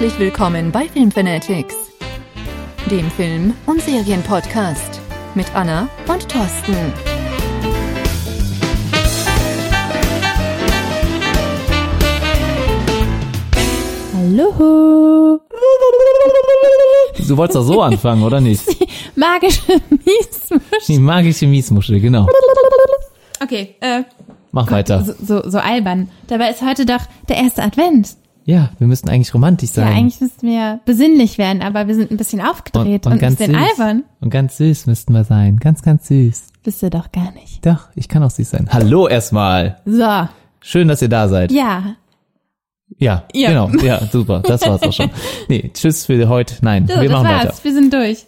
Herzlich willkommen bei Filmfanatics, dem Film- und Serienpodcast mit Anna und Thorsten. Hallo. Du wolltest doch so anfangen, oder nicht? Magische Miesmuschel. Die magische Miesmuschel, genau. Okay, äh, Mach weiter. so, so, so albern. Dabei ist heute doch der erste Advent. Ja, wir müssten eigentlich romantisch sein. Ja, eigentlich müssten wir besinnlich werden, aber wir sind ein bisschen aufgedreht und, ein bisschen süß. albern. Und ganz süß müssten wir sein. Ganz, ganz süß. Bist du doch gar nicht. Doch, ich kann auch süß sein. Hallo erstmal. So, Schön, dass ihr da seid. ja. Ja, Ja. genau. Ja, super. Das war's auch schon. Nee, tschüss für heute. Nein, So, wir machen war's. weiter. Wir sind durch.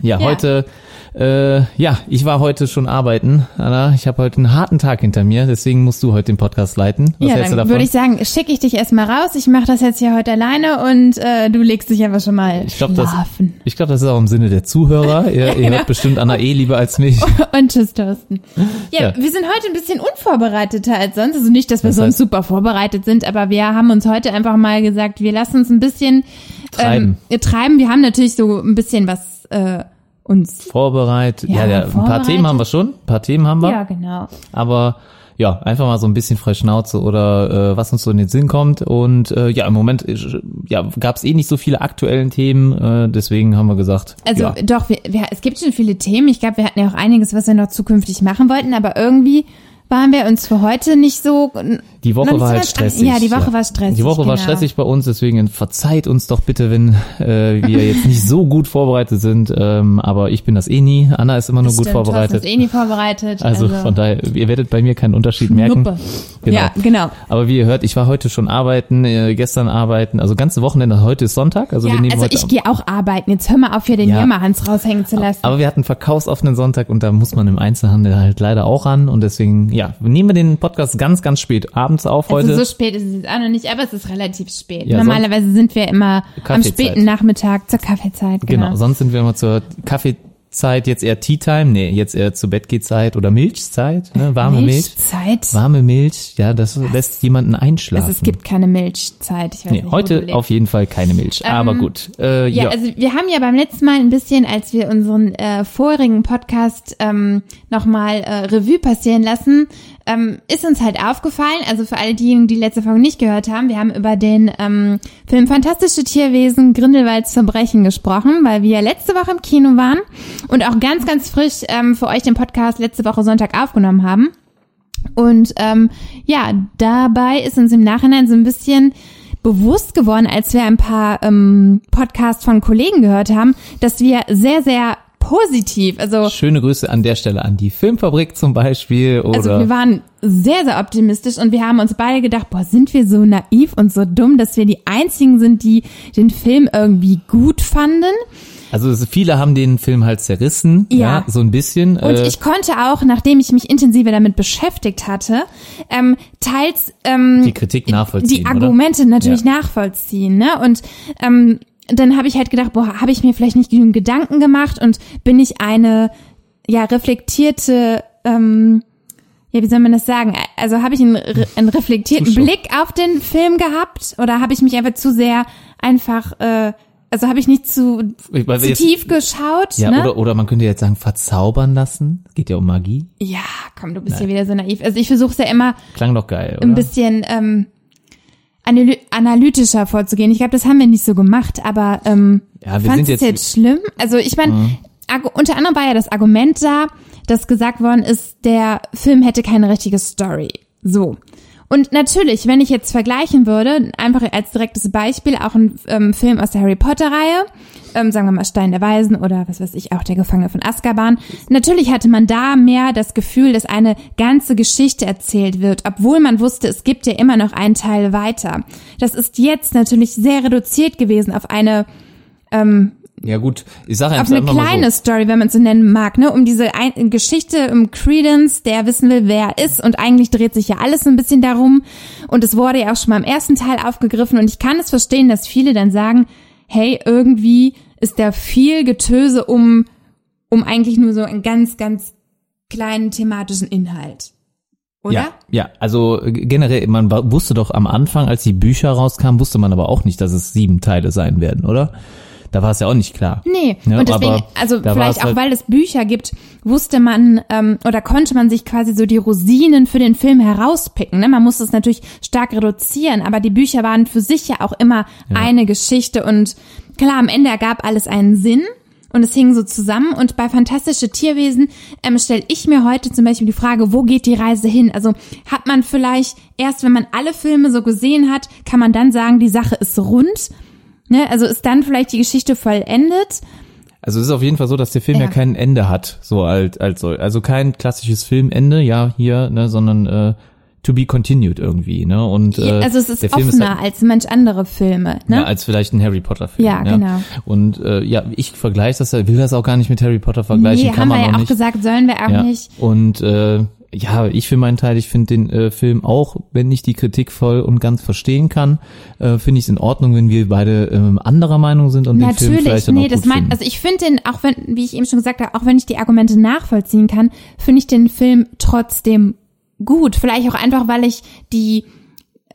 Ja, Ja. heute, äh, ja, ich war heute schon arbeiten, Anna. Ich habe heute einen harten Tag hinter mir, deswegen musst du heute den Podcast leiten. Was ja, hältst du dann davon? würde ich sagen, schicke ich dich erstmal raus. Ich mache das jetzt hier heute alleine und äh, du legst dich einfach schon mal ich glaube, das, schlafen. ich glaub, das ist auch im Sinne der Zuhörer. Ihr, ihr Genau. hört bestimmt Anna eh lieber als mich. Und tschüss, Thorsten. Ja, Ja. wir sind heute ein bisschen unvorbereiteter als sonst. Also nicht, dass wir Das sonst heißt- super vorbereitet sind, aber wir haben uns heute einfach mal gesagt, wir lassen uns ein bisschen Treiben. Ähm, wir treiben. Wir haben natürlich so ein bisschen was äh, uns. Vorbereitet. Ja, Ja, ja, ein paar vorbereitet. Themen haben wir schon. Ein paar Themen haben wir. Ja, genau. Aber ja, einfach mal so ein bisschen frei Schnauze oder äh, was uns so in den Sinn kommt. Und äh, ja, im Moment äh, ja, gab es eh nicht so viele aktuellen Themen. Äh, deswegen haben wir gesagt, Also ja, doch, wir, wir, es gibt schon viele Themen. Ich glaube, wir hatten ja auch einiges, was wir noch zukünftig machen wollten, aber irgendwie waren wir uns für heute nicht so. die Woche war halt stressig. Ja, die Woche war stressig. Die Woche war genau. stressig bei uns, deswegen verzeiht uns doch bitte, wenn äh, wir jetzt nicht so gut vorbereitet sind. Ähm, aber ich bin das eh nie. Anna ist immer nur gut Stimmt, vorbereitet. ist eh nie vorbereitet. Also, von daher, ihr werdet bei mir keinen Unterschied merken. Nuppe. Genau. Ja, genau. Aber wie ihr hört, ich war heute schon arbeiten, äh, gestern arbeiten, also ganze Wochenende, heute ist Sonntag, also Ja, wir nehmen also heute ich gehe auch arbeiten. Jetzt hör mal auf, hier den Ja. Jammerhans raushängen zu lassen. aber wir hatten verkaufsoffenen Sonntag und da muss man im Einzelhandel halt leider auch ran und deswegen, ja, nehmen wir den Podcast ganz, ganz spät abends auf heute. Also so spät ist es jetzt auch noch nicht, aber es ist relativ spät. Ja, Normalerweise sind wir immer am späten Nachmittag zur Kaffeezeit. genau. Genau. sonst sind wir immer zur Kaffeezeit, jetzt eher Tea Time, nee, jetzt eher zu Bettgehzeit oder Milchzeit, ne, warme Milch. Milchzeit. Warme Milch, ja, das lässt jemanden einschlafen. Also es gibt keine Milchzeit. Ich weiß nee, nicht, heute auf jeden Fall keine Milch, aber gut. Äh, Ja, ja, also wir haben ja beim letzten Mal ein bisschen, als wir unseren äh, vorigen Podcast ähm, nochmal äh, Revue passieren lassen, ähm, ist uns halt aufgefallen, also für alle diejenigen, die letzte Folge nicht gehört haben, wir haben über den ähm, Film Fantastische Tierwesen Grindelwalds Verbrechen gesprochen, weil wir letzte Woche im Kino waren und auch ganz, ganz frisch ähm, für euch den Podcast letzte Woche Sonntag aufgenommen haben. Und ähm, ja, dabei ist uns im Nachhinein so ein bisschen bewusst geworden, als wir ein paar ähm, Podcasts von Kollegen gehört haben, dass wir sehr, sehr positiv, also schöne Grüße an der Stelle an die Filmfabrik zum Beispiel oder also wir waren sehr, sehr optimistisch und wir haben uns beide gedacht, boah, sind wir so naiv und so dumm, dass wir die einzigen sind, die den Film irgendwie gut fanden. Also viele haben den Film halt zerrissen, ja, Ja. so ein bisschen. Und äh, ich konnte auch, nachdem ich mich intensiver damit beschäftigt hatte, ähm, teils ähm, die Kritik nachvollziehen. die Argumente natürlich nachvollziehen, ne? Und ähm, dann habe ich halt gedacht, boah, habe ich mir vielleicht nicht genügend Gedanken gemacht und bin ich eine ja reflektierte ähm, ja, wie soll man das sagen? Also habe ich einen, einen reflektierten Zuschauer. Blick auf den Film gehabt oder habe ich mich einfach zu sehr einfach, äh, also habe ich nicht zu, weil zu jetzt- tief geschaut? Ja, ne? oder, oder man könnte jetzt sagen, verzaubern lassen. Geht ja um Magie. ja, komm, du bist hier wieder so naiv. Also ich versuche es ja immer Klang doch geil, oder? ein bisschen ähm, analytischer vorzugehen. Ich glaube, das haben wir nicht so gemacht, aber ähm, Ja, wir sind jetzt- Mhm. jetzt schlimm? Also ich meine, unter anderem war ja das Argument da, dass gesagt worden ist, der Film hätte keine richtige Story. So. Und natürlich, wenn ich jetzt vergleichen würde, einfach als direktes Beispiel, auch ein ähm, Film aus der Harry Potter-Reihe, ähm, sagen wir mal Stein der Weisen oder was weiß ich, auch der Gefangene von Azkaban. Natürlich hatte man da mehr das Gefühl, dass eine ganze Geschichte erzählt wird, obwohl man wusste, es gibt ja immer noch einen Teil weiter. Das ist jetzt natürlich sehr reduziert gewesen auf eine ja gut, ich sage auf einfach eine kleine so. Story, wenn man es so nennen mag, ne, um diese ein Geschichte um Credence, der wissen will, wer er ist und eigentlich dreht sich ja alles ein bisschen darum und es wurde ja auch schon mal im ersten Teil aufgegriffen und ich kann es verstehen, dass viele dann sagen, hey, irgendwie ist da viel Getöse um um eigentlich nur so einen ganz ganz kleinen thematischen Inhalt. Oder? Ja, ja, also generell, man wusste doch am Anfang, als die Bücher rauskamen, wusste man aber auch nicht, dass es sieben Teile sein werden, oder? Da war es ja auch nicht klar. Nee, Ja, und deswegen, aber also vielleicht auch, halt- weil es Bücher gibt, wusste man ähm, oder konnte man sich quasi so die Rosinen für den Film herauspicken. Ne? Man musste es natürlich stark reduzieren, aber die Bücher waren für sich ja auch immer eine Geschichte und klar, am Ende ergab alles einen Sinn. Und es hing so zusammen. Und bei Fantastische Tierwesen ähm, stelle ich mir heute zum Beispiel die Frage, wo geht die Reise hin? Also hat man vielleicht erst, wenn man alle Filme so gesehen hat, kann man dann sagen, die Sache ist rund? Ne? Also ist dann vielleicht die Geschichte vollendet? Also es ist auf jeden Fall so, dass der Film ja, Ja. kein Ende hat, so als, als soll. Also kein klassisches Filmende, ja, hier, ne, sondern äh, to be continued irgendwie, ne? Und äh, Ja, also es ist der Film offener ist halt, als manch andere Filme, ne? ja, als vielleicht ein Harry Potter Film. Ja, genau. Und äh, ja, ich vergleiche das, will das auch gar nicht mit Harry Potter vergleichen, nee, kann haben man wir ja auch auch nicht. gesagt, sollen wir auch ja. nicht. Und äh, ja, ich für meinen Teil, ich finde den äh, Film auch, wenn ich die Kritik voll und ganz verstehen kann, äh, finde ich es in Ordnung, wenn wir beide ähm, anderer Meinung sind und den Film Natürlich, vielleicht dann nee, auch das finden. also ich finde den, auch wenn, wie ich eben schon gesagt habe, auch wenn ich die Argumente nachvollziehen kann, finde ich den Film trotzdem gut. Vielleicht auch einfach, weil ich die,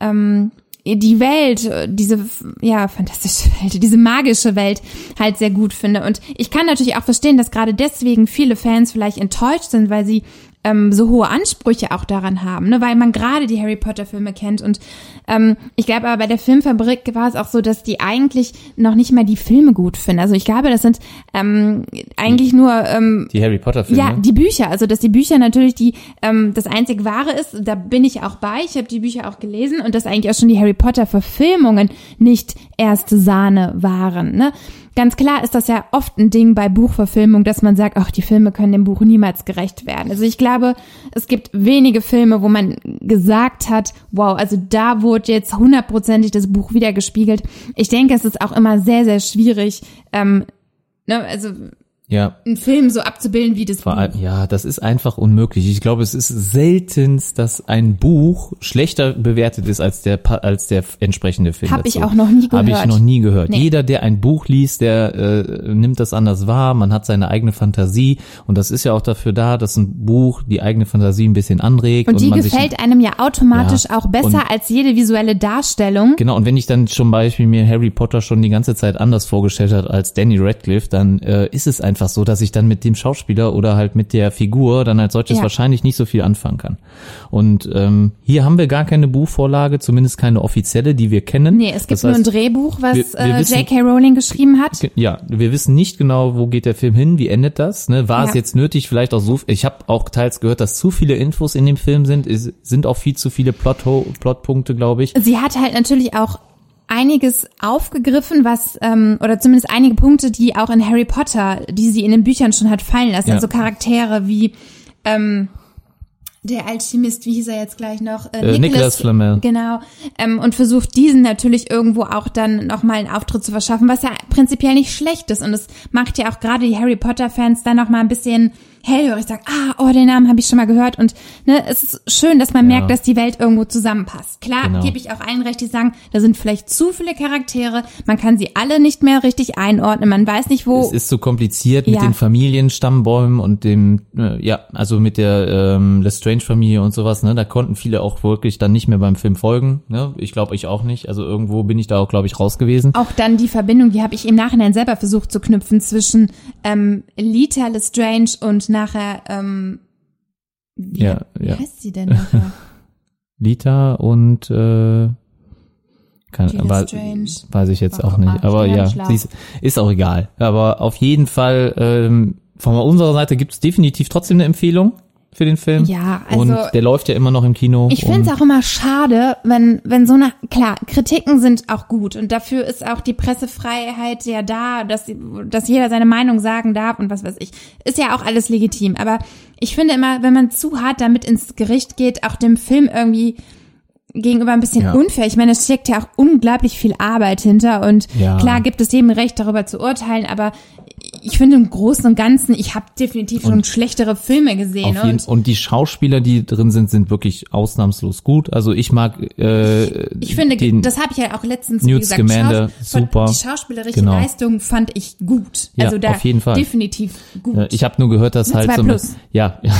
ähm, die Welt, äh, diese, ja, fantastische Welt, diese magische Welt halt sehr gut finde. Und ich kann natürlich auch verstehen, dass gerade deswegen viele Fans vielleicht enttäuscht sind, weil sie ähm, so hohe Ansprüche auch daran haben, ne? weil man gerade die Harry Potter Filme kennt und ähm, ich glaube aber bei der Filmfabrik war es auch so, dass die eigentlich noch nicht mal die Filme gut finden. Also ich glaube, das sind ähm, eigentlich nur ähm, die Harry Potter Filme. ja, die Bücher, also dass die Bücher natürlich die ähm, das einzig wahre ist, da bin ich auch bei. Ich habe die Bücher auch gelesen und dass eigentlich auch schon die Harry Potter Verfilmungen nicht erste Sahne waren. Ne? Ganz klar ist das ja oft ein Ding bei Buchverfilmung, dass man sagt, ach, die Filme können dem Buch niemals gerecht werden. Also ich glaube, es gibt wenige Filme, wo man gesagt hat, wow, also da wurde jetzt hundertprozentig das Buch wiedergespiegelt. Ich denke, es ist auch immer sehr, sehr schwierig, ähm, ne, also ja, einen Film so abzubilden wie das Vor Buch. ja, das ist einfach unmöglich. Ich glaube, es ist seltenst, dass ein Buch schlechter bewertet ist als der als der entsprechende Film. Hab ich auch noch nie Habe ich gehört. noch nie gehört. Nee. Jeder, der ein Buch liest, der äh, nimmt das anders wahr. Man hat seine eigene Fantasie und das ist ja auch dafür da, dass ein Buch die eigene Fantasie ein bisschen anregt Und die man gefällt einem ja automatisch Ja, auch besser und- als jede visuelle Darstellung. Genau, und wenn ich dann zum Beispiel mir Harry Potter schon die ganze Zeit anders vorgestellt hat als Danny Radcliffe, dann äh, ist es einfach so, dass ich dann mit dem Schauspieler oder halt mit der Figur dann als solches Ja. wahrscheinlich nicht so viel anfangen kann. Und ähm, hier haben wir gar keine Buchvorlage, zumindest keine offizielle, die wir kennen. Nee, es gibt Das nur ein Drehbuch, was wir- wir äh, wissen- J.K. Rowling geschrieben hat. Ja, wir wissen nicht genau, wo geht der Film hin, wie endet das. Ne? War Ja. es jetzt nötig, vielleicht auch so, ich habe auch teils gehört, dass zu viele Infos in dem Film sind, es sind auch viel zu viele Plot Plotpunkte, glaube ich. Sie hat halt natürlich auch einiges aufgegriffen, was ähm, oder zumindest einige Punkte, die auch in Harry Potter, die sie in den Büchern schon hat fallen lassen. Ja. Also Charaktere wie ähm, der Alchemist, wie hieß er jetzt gleich noch? Äh, Nicolas Flamel. Genau. Ähm, und versucht diesen natürlich irgendwo auch dann nochmal einen Auftritt zu verschaffen, was ja prinzipiell nicht schlecht ist. Und es macht ja auch gerade die Harry Potter-Fans dann nochmal ein bisschen hellhörig, sagen, ah, oh, den Namen habe ich schon mal gehört. Und ne, es ist schön, dass man Ja. merkt, dass die Welt irgendwo zusammenpasst. Klar, Genau. gebe ich auch allen recht, die sagen, da sind vielleicht zu viele Charaktere, man kann sie alle nicht mehr richtig einordnen, man weiß nicht, wo Es ist so kompliziert mit Ja. den Familienstammbäumen und dem, äh, ja, also mit der ähm, Lestrange-Familie und sowas, ne? Da konnten viele auch wirklich dann nicht mehr beim Film folgen. Ne? Ich glaube, ich auch nicht. Also irgendwo bin ich da auch, glaube ich, raus gewesen. Auch dann die Verbindung, die habe ich im Nachhinein selber versucht zu knüpfen zwischen ähm, Lita Lestrange und nachher, ähm, wie, Ja, wie ja. heißt sie denn nachher? Lita und äh, kann, aber, weiß ich jetzt Oh, auch nicht. ich Aber ja ist, ist auch egal. Aber auf jeden Fall, ähm, von unserer Seite gibt es definitiv trotzdem eine Empfehlung für den Film. Ja, also- Und der läuft ja immer noch im Kino. Ich finde es auch immer schade, wenn, wenn so eine, klar, Kritiken sind auch gut und dafür ist auch die Pressefreiheit ja da, dass, dass jeder seine Meinung sagen darf und was weiß ich. Ist ja auch alles legitim. Aber ich finde immer, wenn man zu hart damit ins Gericht geht, auch dem Film irgendwie gegenüber ein bisschen Ja. unfair. Ich meine, es steckt ja auch unglaublich viel Arbeit hinter und Ja. klar gibt es jedem Recht, darüber zu urteilen, aber ich finde im Großen und Ganzen, ich habe definitiv schon schlechtere Filme gesehen jeden, und und die Schauspieler, die drin sind, sind wirklich ausnahmslos gut. Also ich mag äh, ich finde, den, das habe ich ja auch letztens Newt gesagt, Scamander, Schaus- super. Die schauspielerische Genau. Leistung fand ich gut. Ja, also da auf jeden Fall. definitiv gut. Ich habe nur gehört, dass Eine halt so plus. ja, ja,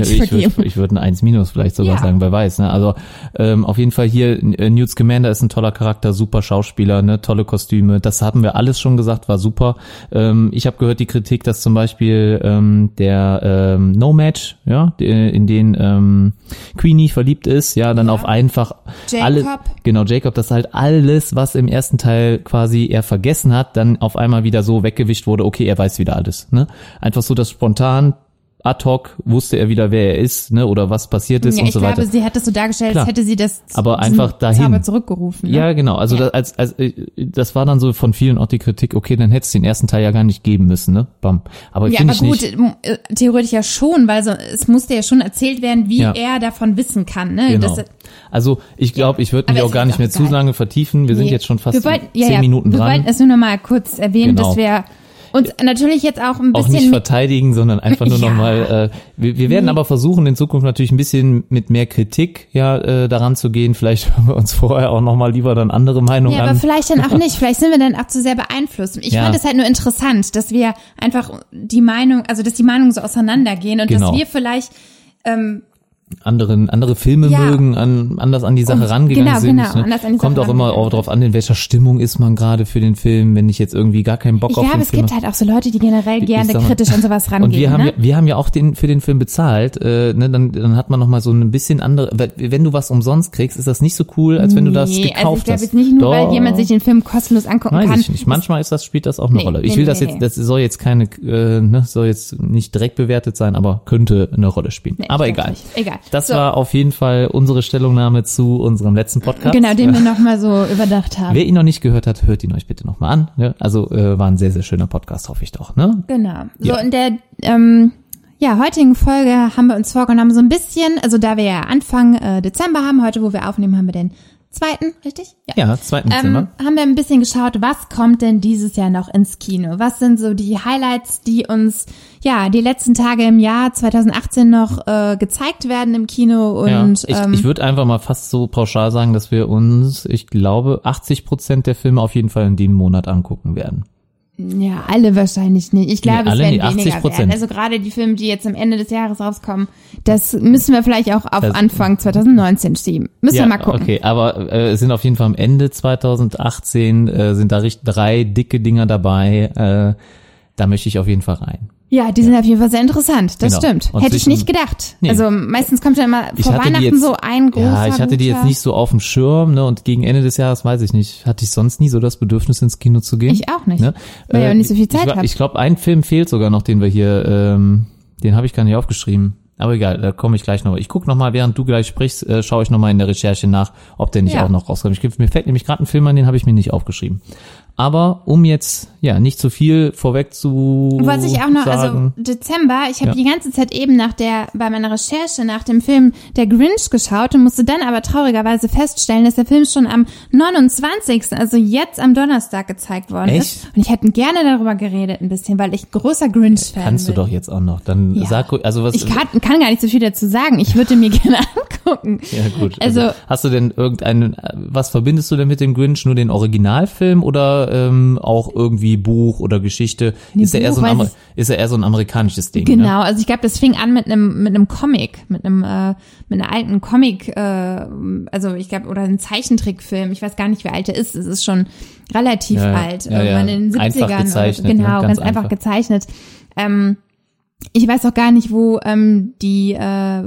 ich ich würde ich würd ein 1 minus vielleicht sogar sagen, wer weiß. Ne? Also ähm, auf jeden Fall hier äh, Newt Scamander ist ein toller Charakter, super Schauspieler, ne, tolle Kostüme. Das haben wir alles schon gesagt, war super. Ähm, ich habe gehört die Kritik, dass zum Beispiel ähm, der ähm, No Match, ja, der- in den ähm, Queenie verliebt ist, ja, dann auf einfach Jacob. alle, genau Jacob, dass halt alles, was im ersten Teil quasi er vergessen hat, dann auf einmal wieder so weggewischt wurde. Okay, er weiß wieder alles. Ne? Einfach so, dass spontan ad hoc wusste er wieder, wer er ist, ne, oder was passiert ist ja, und ich so glaube, weiter. sie hat es so dargestellt, Klar. als hätte sie das Aber einfach dahin. Zauber zurückgerufen. Ne? Ja, genau. Also Ja. Das, als, als äh, das war dann so von vielen auch die Kritik. Okay, dann hätte es den ersten Teil ja gar nicht geben müssen, ne? Bam. Aber Ja, finde aber ich gut, nicht. äh, theoretisch ja schon, weil so, es musste ja schon erzählt werden, wie Ja. er davon wissen kann. Ne? Genau. Das, Also ich glaube, ich würde mich auch gar nicht auch mehr zu egal. lange vertiefen. Wir sind Nee. jetzt schon fast wir wollten, zehn Minuten wir dran. wollten es nur noch mal kurz erwähnen, Genau. dass wir uns natürlich jetzt auch ein auch bisschen nicht verteidigen, sondern einfach nur Ja. nochmal, äh, wir, wir werden aber versuchen, in Zukunft natürlich ein bisschen mit mehr Kritik ja äh, daran zu gehen. Vielleicht hören wir uns vorher auch nochmal lieber dann andere Meinungen Ja, aber an. vielleicht dann auch nicht. Vielleicht sind wir dann auch zu sehr beeinflusst. Ich Ja. fand es halt nur interessant, dass wir einfach die Meinung, also dass die Meinungen so auseinandergehen und Genau. dass wir vielleicht ähm, anderen andere Filme Ja. mögen, an, anders an die Sache Und- rangegangen genau, sind. genau, ne? anders an die Kommt Sache auch immer auch drauf an, in welcher Stimmung ist man gerade für den Film, wenn ich jetzt irgendwie gar keinen Bock ich auf den es Film gibt halt auch so Leute, die generell gerne mal- kritisch an sowas rangehen. Und wir haben, ne? ja, wir haben ja auch den, für den Film bezahlt, äh, ne, dann, dann hat man noch mal so ein bisschen andere, weil wenn du was umsonst kriegst, ist das nicht so cool, als wenn du das nee, gekauft also ich glaube jetzt nicht nur, weil Doch. jemand sich den Film kostenlos angucken Weiß kann. ich nicht. Manchmal ist das, spielt das auch eine Nee, Rolle. Ich will nee, das jetzt, das soll jetzt keine, äh, ne, soll jetzt nicht direkt bewertet sein, aber könnte eine Rolle spielen. Aber egal. nicht. Egal. Das So. war auf jeden Fall unsere Stellungnahme zu unserem letzten Podcast. Genau, den wir nochmal so überdacht haben. Wer ihn noch nicht gehört hat, hört ihn euch bitte nochmal an. Ne? Also äh, war ein sehr, sehr schöner Podcast, hoffe ich doch. Ne? Genau. So Ja. in der ähm, ja, heutigen Folge haben wir uns vorgenommen, so ein bisschen, also da wir ja Anfang äh, Dezember haben, heute wo wir aufnehmen, haben wir den zweiten, richtig? Ja, 2. Dezember. Ähm, haben wir ein bisschen geschaut, was kommt denn dieses Jahr noch ins Kino? Was sind so die Highlights, die uns ja die letzten Tage im Jahr 2018 noch äh, gezeigt werden im Kino und ja, ich, ähm, ich würde einfach mal fast so pauschal sagen, dass wir uns, ich glaube, 80 Prozent der Filme auf jeden Fall in dem Monat angucken werden. Ja, alle wahrscheinlich nicht. Ich glaube, Nee, es werden nicht, weniger 80%. werden. Also gerade die Filme, die jetzt am Ende des Jahres rauskommen, das müssen wir vielleicht auch auf Das- Anfang 2019 schieben. Müssen wir mal gucken. okay, aber äh, es sind auf jeden Fall am Ende 2018 äh, sind da richt- drei dicke Dinger dabei. Äh, da möchte ich auf jeden Fall rein. Ja, die sind auf jeden Fall sehr interessant. Das Genau. stimmt. Und Hätte ich nicht gedacht. Nee. Also meistens kommt ja immer Ich vor Weihnachten jetzt- so ein großer Ja, ich hatte die jetzt nicht so auf dem Schirm, ne? Und gegen Ende des Jahres weiß ich nicht, hatte ich sonst nie so das Bedürfnis ins Kino zu gehen. Ich auch nicht. Ne? Weil ich auch nicht so viel Zeit ich, wa- hab. Ich glaube, ein Film fehlt sogar noch, den wir hier, ähm, den habe ich gar nicht aufgeschrieben. Aber egal, da komme ich gleich noch. Ich gucke noch mal, während du gleich sprichst, äh, schaue ich noch mal in der Recherche nach, ob der nicht Ja. auch noch rauskommt. Ich, mir fällt nämlich gerade ein Film an, den habe ich mir nicht aufgeschrieben. Aber um jetzt ja nicht zu viel vorweg zu Was ich auch noch, sagen, also Dezember, ich habe Ja. die ganze Zeit eben nach der, bei meiner Recherche nach dem Film Der Grinch geschaut und musste dann aber traurigerweise feststellen, dass der Film schon am 29., also jetzt am Donnerstag gezeigt worden Echt? ist. Und ich hätte gerne darüber geredet ein bisschen, weil ich großer Grinch-Fan kannst du bin. doch jetzt auch noch. Dann Ja. sag, also was Ich kann, kann gar nicht so viel dazu sagen. Ich würde mir gerne angucken. Ja gut. Also- Also, hast du denn irgendeinen, was verbindest du denn mit dem Grinch? Nur den Originalfilm oder ähm, auch irgendwie Buch oder Geschichte? Nee, ist er eher so ein, Buch ist er eher so ein amerikanisches Ding? Ne? Genau, also ich glaube, das fing an mit einem mit einem Comic, mit einem äh, mit einer alten Comic, äh, also ich glaube oder ein Zeichentrickfilm. Ich weiß gar nicht, wie alt er ist. Es ist schon relativ Ja, alt, Ja, ja. in den Einfach 70ern. gezeichnet, ne? genau, Ganz ganz, einfach einfach. gezeichnet. Ähm, ich weiß auch gar nicht, wo ähm, die äh,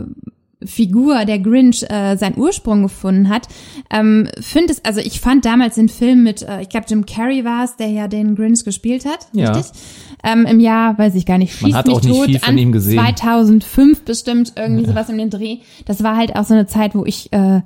Figur der Grinch äh, seinen Ursprung gefunden hat. Ähm, find es, also ich fand damals den Film mit, äh, ich glaube Jim Carrey war es, der ja den Grinch gespielt hat, Ja. richtig? Ähm, Im Jahr, weiß ich gar nicht, Man schießt hat mich auch nicht viel von an ihm gesehen. 2005 bestimmt, irgendwie sowas um den Dreh. Das war halt auch so eine Zeit, wo ich äh,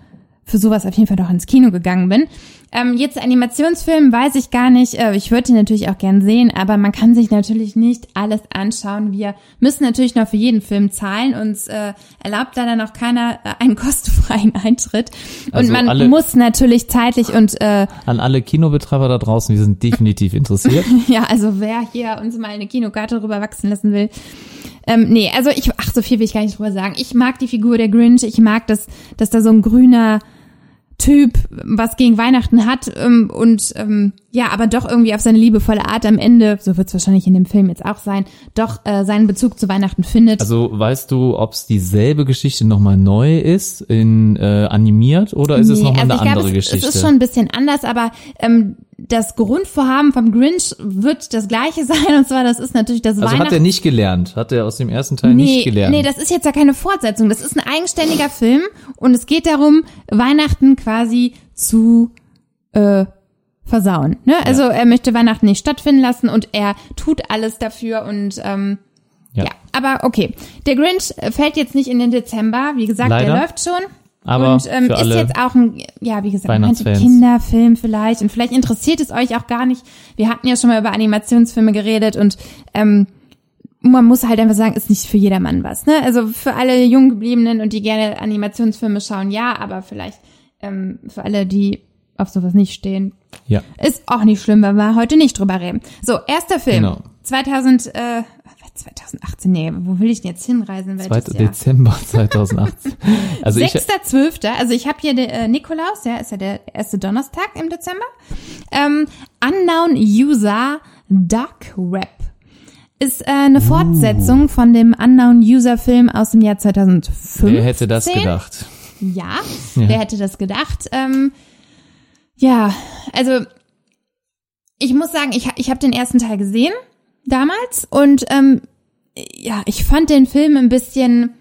für sowas auf jeden Fall doch ins Kino gegangen bin. Ähm, jetzt Animationsfilm weiß ich gar nicht. Äh, ich würde ihn natürlich auch gern sehen, aber man kann sich natürlich nicht alles anschauen. Wir müssen natürlich noch für jeden Film zahlen. Uns äh, erlaubt leider noch keiner äh, einen kostenfreien Eintritt. Und Also man alle- muss natürlich zeitlich und äh, An alle Kinobetreiber da draußen, wir sind definitiv interessiert. ja, also wer hier uns mal eine Kinokarte drüber wachsen lassen will. Ähm, nee, also ich, ach, so viel will ich gar nicht drüber sagen. Ich mag die Figur der Grinch. Ich mag, dass, dass da so ein grüner Typ was gegen Weihnachten hat ähm, und ähm, ja, aber doch irgendwie auf seine liebevolle Art am Ende, so wird es wahrscheinlich in dem Film jetzt auch sein, doch äh, seinen Bezug zu Weihnachten findet. Also weißt du, ob es dieselbe Geschichte nochmal neu ist, in äh, animiert, oder ist es Nee, nochmal also eine ich andere glaube, es, Geschichte? Es ist schon ein bisschen anders, aber ähm, das Grundvorhaben vom Grinch wird das gleiche sein und zwar das ist natürlich das also Weihnachten. hat er nicht gelernt, hat er aus dem ersten Teil nicht gelernt. Nee, das ist jetzt ja keine Fortsetzung. Das ist ein eigenständiger Film und es geht darum, Weihnachten quasi zu äh, versauen. Ne? Also er möchte Weihnachten nicht stattfinden lassen und er tut alles dafür und ähm, ja. Ja. aber okay. Der Grinch fällt jetzt nicht in den Dezember. Wie gesagt, Leider. der läuft schon. Aber und ähm, ist jetzt auch ein, ja, wie gesagt, ein. Kinderfilm vielleicht. Und vielleicht interessiert es euch auch gar nicht. Wir hatten ja schon mal über Animationsfilme geredet und ähm, man muss halt einfach sagen, ist nicht für jedermann was. Ne? Also für alle Junggebliebenen und die gerne Animationsfilme schauen, ja, aber vielleicht ähm, für alle, die auf sowas nicht stehen, ja. ist auch nicht schlimm, wenn wir heute nicht drüber reden. So, erster Film. Genau. 2000, äh, 2018, nee, wo will ich denn jetzt hinreisen? 2. Welches Jahr? Dezember 2018. Also ich, 6.12. Also ich habe hier den, äh, Nikolaus, ja, ist ja der erste Donnerstag im Dezember. Ähm, Unknown User Dark Web ist äh, eine Fortsetzung von dem Unknown User Film aus dem Jahr 2005. wer hätte das gedacht? Ja, Ja. wer hätte das gedacht? Ähm, ja, also ich muss sagen, ich, ich habe den ersten Teil gesehen damals und ähm, ja, ich fand den Film ein bisschen,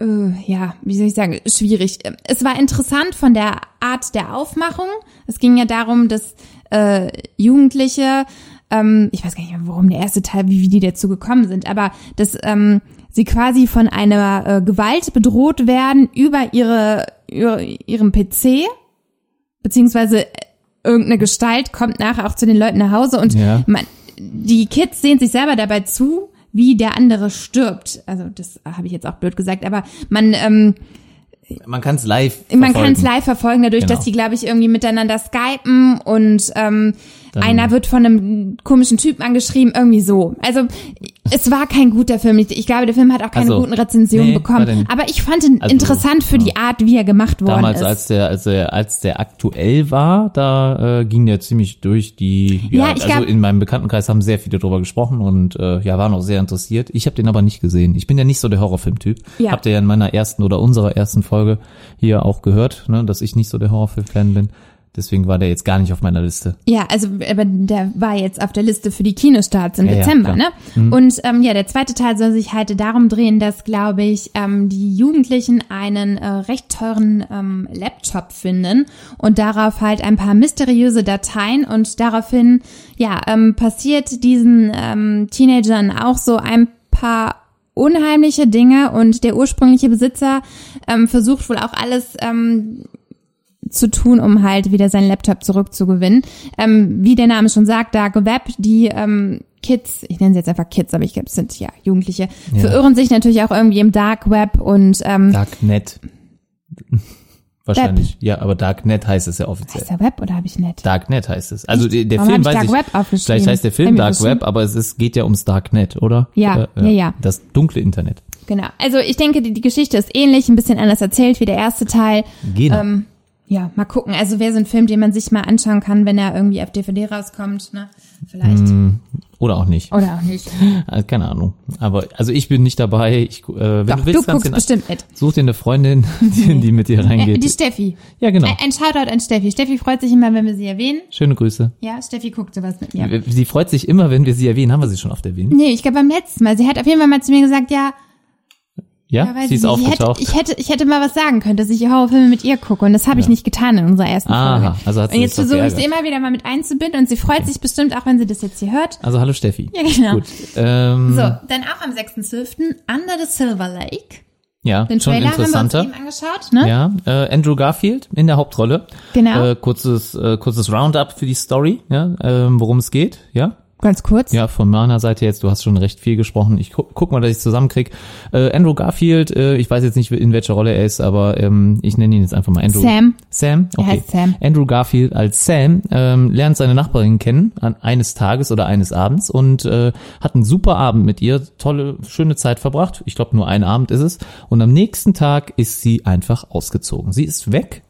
äh, ja, wie soll ich sagen, schwierig. Es war interessant von der Art der Aufmachung. Es ging ja darum, dass äh, Jugendliche, ähm, ich weiß gar nicht mehr, warum der erste Teil, wie, wie die dazu gekommen sind, aber dass ähm, sie quasi von einer äh, Gewalt bedroht werden über ihre, über ihren PC, beziehungsweise irgendeine Gestalt kommt nachher auch zu den Leuten nach Hause und Ja. man, die Kids sehen sich selber dabei zu, wie der andere stirbt. Also das habe ich jetzt auch blöd gesagt, aber man ähm, Man kann es live man verfolgen. kann es live verfolgen, dadurch, Genau. dass die, glaube ich, irgendwie miteinander skypen und ähm, Dann- einer wird von einem komischen Typen angeschrieben, irgendwie so. Also es war kein guter Film. Ich, glaube, der Film hat auch keine Also, guten Rezensionen nee, bekommen. Aber ich fand ihn Also, interessant für die Art, wie er gemacht worden Damals, ist. als der, als der, als der aktuell war, da äh, ging der ziemlich durch die. Ja, Ja, ich also glaub- in meinem Bekanntenkreis haben sehr viele drüber gesprochen und äh, ja, waren auch sehr interessiert. Ich habe den aber nicht gesehen. Ich bin ja nicht so der Horrorfilm-Typ. Ja. Habt ihr ja in meiner ersten oder unserer ersten Folge hier auch gehört, ne, dass ich nicht so der Horrorfilm-Fan bin. Deswegen war der jetzt gar nicht auf meiner Liste. Ja, also aber der war jetzt auf der Liste für die Kinostarts im Ja, ja, Dezember, klar. ne? Und ähm, ja, der zweite Teil soll sich halt darum drehen, dass, glaube ich, ähm, die Jugendlichen einen äh, recht teuren ähm, Laptop finden und darauf halt ein paar mysteriöse Dateien und daraufhin, ja, ähm, passiert diesen ähm, Teenagern auch so ein paar unheimliche Dinge und der ursprüngliche Besitzer ähm, versucht wohl auch alles ähm, zu tun, um halt wieder seinen Laptop zurückzugewinnen. Ähm, wie der Name schon sagt, Dark Web, die ähm, Kids, ich nenne sie jetzt einfach Kids, aber ich glaube, es sind ja Jugendliche, Ja. verirren sich natürlich auch irgendwie im Dark Web und ähm, Darknet. Wahrscheinlich. Ja, aber Darknet heißt es ja offiziell. heißt der Web oder habe ich nicht? Darknet heißt es. Also Echt? der, Warum Film ich weiß Dark ich. Web aufgeschrieben? Vielleicht heißt der Film Dark? Web, aber es ist, geht ja ums Darknet, oder? Ja, ja, ja. Das dunkle Internet. Genau. Also ich denke, die, die Geschichte ist ähnlich, ein bisschen anders erzählt wie der erste Teil. Genau. Ähm, ja, mal gucken. Also wäre so ein Film, den man sich mal anschauen kann, wenn er irgendwie auf DVD rauskommt, ne? Vielleicht. Oder auch nicht. Oder auch nicht. Also, keine Ahnung. Aber also ich bin nicht dabei. Ich, äh, wenn Doch, du du willst, kannst guckst du bestimmt mit. Such dir eine Freundin, die, die mit dir Äh, reingeht. die Steffi. ja, genau. Ein, ein Shoutout an Steffi. Steffi freut sich immer, wenn wir sie erwähnen. Schöne Grüße. Ja, Steffi guckt sowas mit mir. Sie freut sich immer, wenn wir sie erwähnen. Haben wir sie schon auf der Erwähnen? Nee, ich glaube beim letzten Mal. Sie hat auf jeden Fall mal zu mir gesagt, ja, Ja, ja sie ich ist ich hätte, aufgetaucht. ich hätte, ich hätte mal was sagen können, dass ich Horrorfilme mit ihr gucke. Und das habe ich nicht getan in unserer ersten Aha, Folge. also hat sie und jetzt versuche ich sie immer wieder mal mit einzubinden und sie freut sich bestimmt auch, wenn sie das jetzt hier hört. also hallo Steffi. Ja, genau. Gut. Ähm, So, dann auch am 6.12. Under the Silver Lake. Ja, Den schon Trailer haben wir uns interessanter. eben angeschaut, ne? Ja, äh, Andrew Garfield in der Hauptrolle. Genau. Äh, kurzes, äh, kurzes Roundup für die Story, ja, ähm, worum es geht, ja. Ganz kurz. Ja, von meiner Seite jetzt, du hast schon recht viel gesprochen. Ich guck, guck mal, dass ich zusammenkrieg. Äh, Andrew Garfield, äh, ich weiß jetzt nicht, in welcher Rolle er ist, aber ähm, ich nenne ihn jetzt einfach mal Andrew. Sam. Sam? Er Okay. heißt Sam. Andrew Garfield als Sam ähm, lernt seine Nachbarin kennen an eines Tages oder eines Abends und äh, hat einen super Abend mit ihr, tolle, schöne Zeit verbracht. Ich glaube, nur ein Abend ist es. Und am nächsten Tag ist sie einfach ausgezogen. Sie ist weg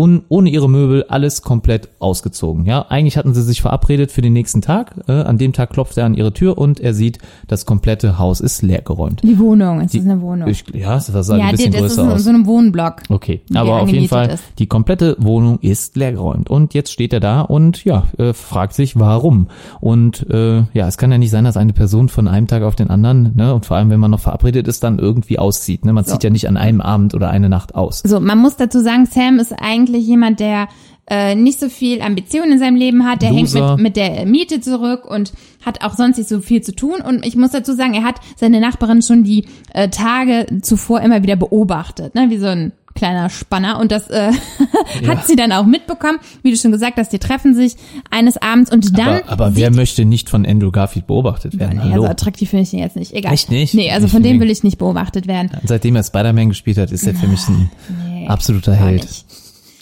und ohne ihre Möbel alles komplett ausgezogen. Ja, eigentlich hatten sie sich verabredet für den nächsten Tag. Äh, an dem Tag klopft er an ihre Tür und er sieht, das komplette Haus ist leergeräumt. Die Wohnung, es Die- ist eine Wohnung. Ich, ja, das sah ein ja, die, bisschen das ist größer in aus. so einem Wohnblock. Okay, aber auf jeden Fall, ist. die komplette Wohnung ist leergeräumt. Und jetzt steht er da und ja, äh, fragt sich, warum. Und äh, ja, es kann ja nicht sein, dass eine Person von einem Tag auf den anderen, ne, und vor allem, wenn man noch verabredet ist, dann irgendwie auszieht. Ne? Man zieht ja nicht an einem Abend oder eine Nacht aus. So, man muss dazu sagen, Sam ist eigentlich jemand, der äh, nicht so viel Ambition in seinem Leben hat. Der Loser. hängt mit, mit der Miete zurück und hat auch sonst nicht so viel zu tun. Und ich muss dazu sagen, er hat seine Nachbarin schon die äh, Tage zuvor immer wieder beobachtet, ne? wie so ein kleiner Spanner. Und das äh, Ja. hat sie dann auch mitbekommen. Wie du schon gesagt hast, die treffen sich eines Abends und dann Aber, aber wer möchte nicht von Andrew Garfield beobachtet werden? Nee, Hallo. also attraktiv finde ich ihn jetzt nicht. Egal. Echt nicht? Nee, also Ich von dem will ich nicht beobachtet werden. Seitdem er Spider-Man gespielt hat, ist er für mich ein Nee, absoluter Held. nicht.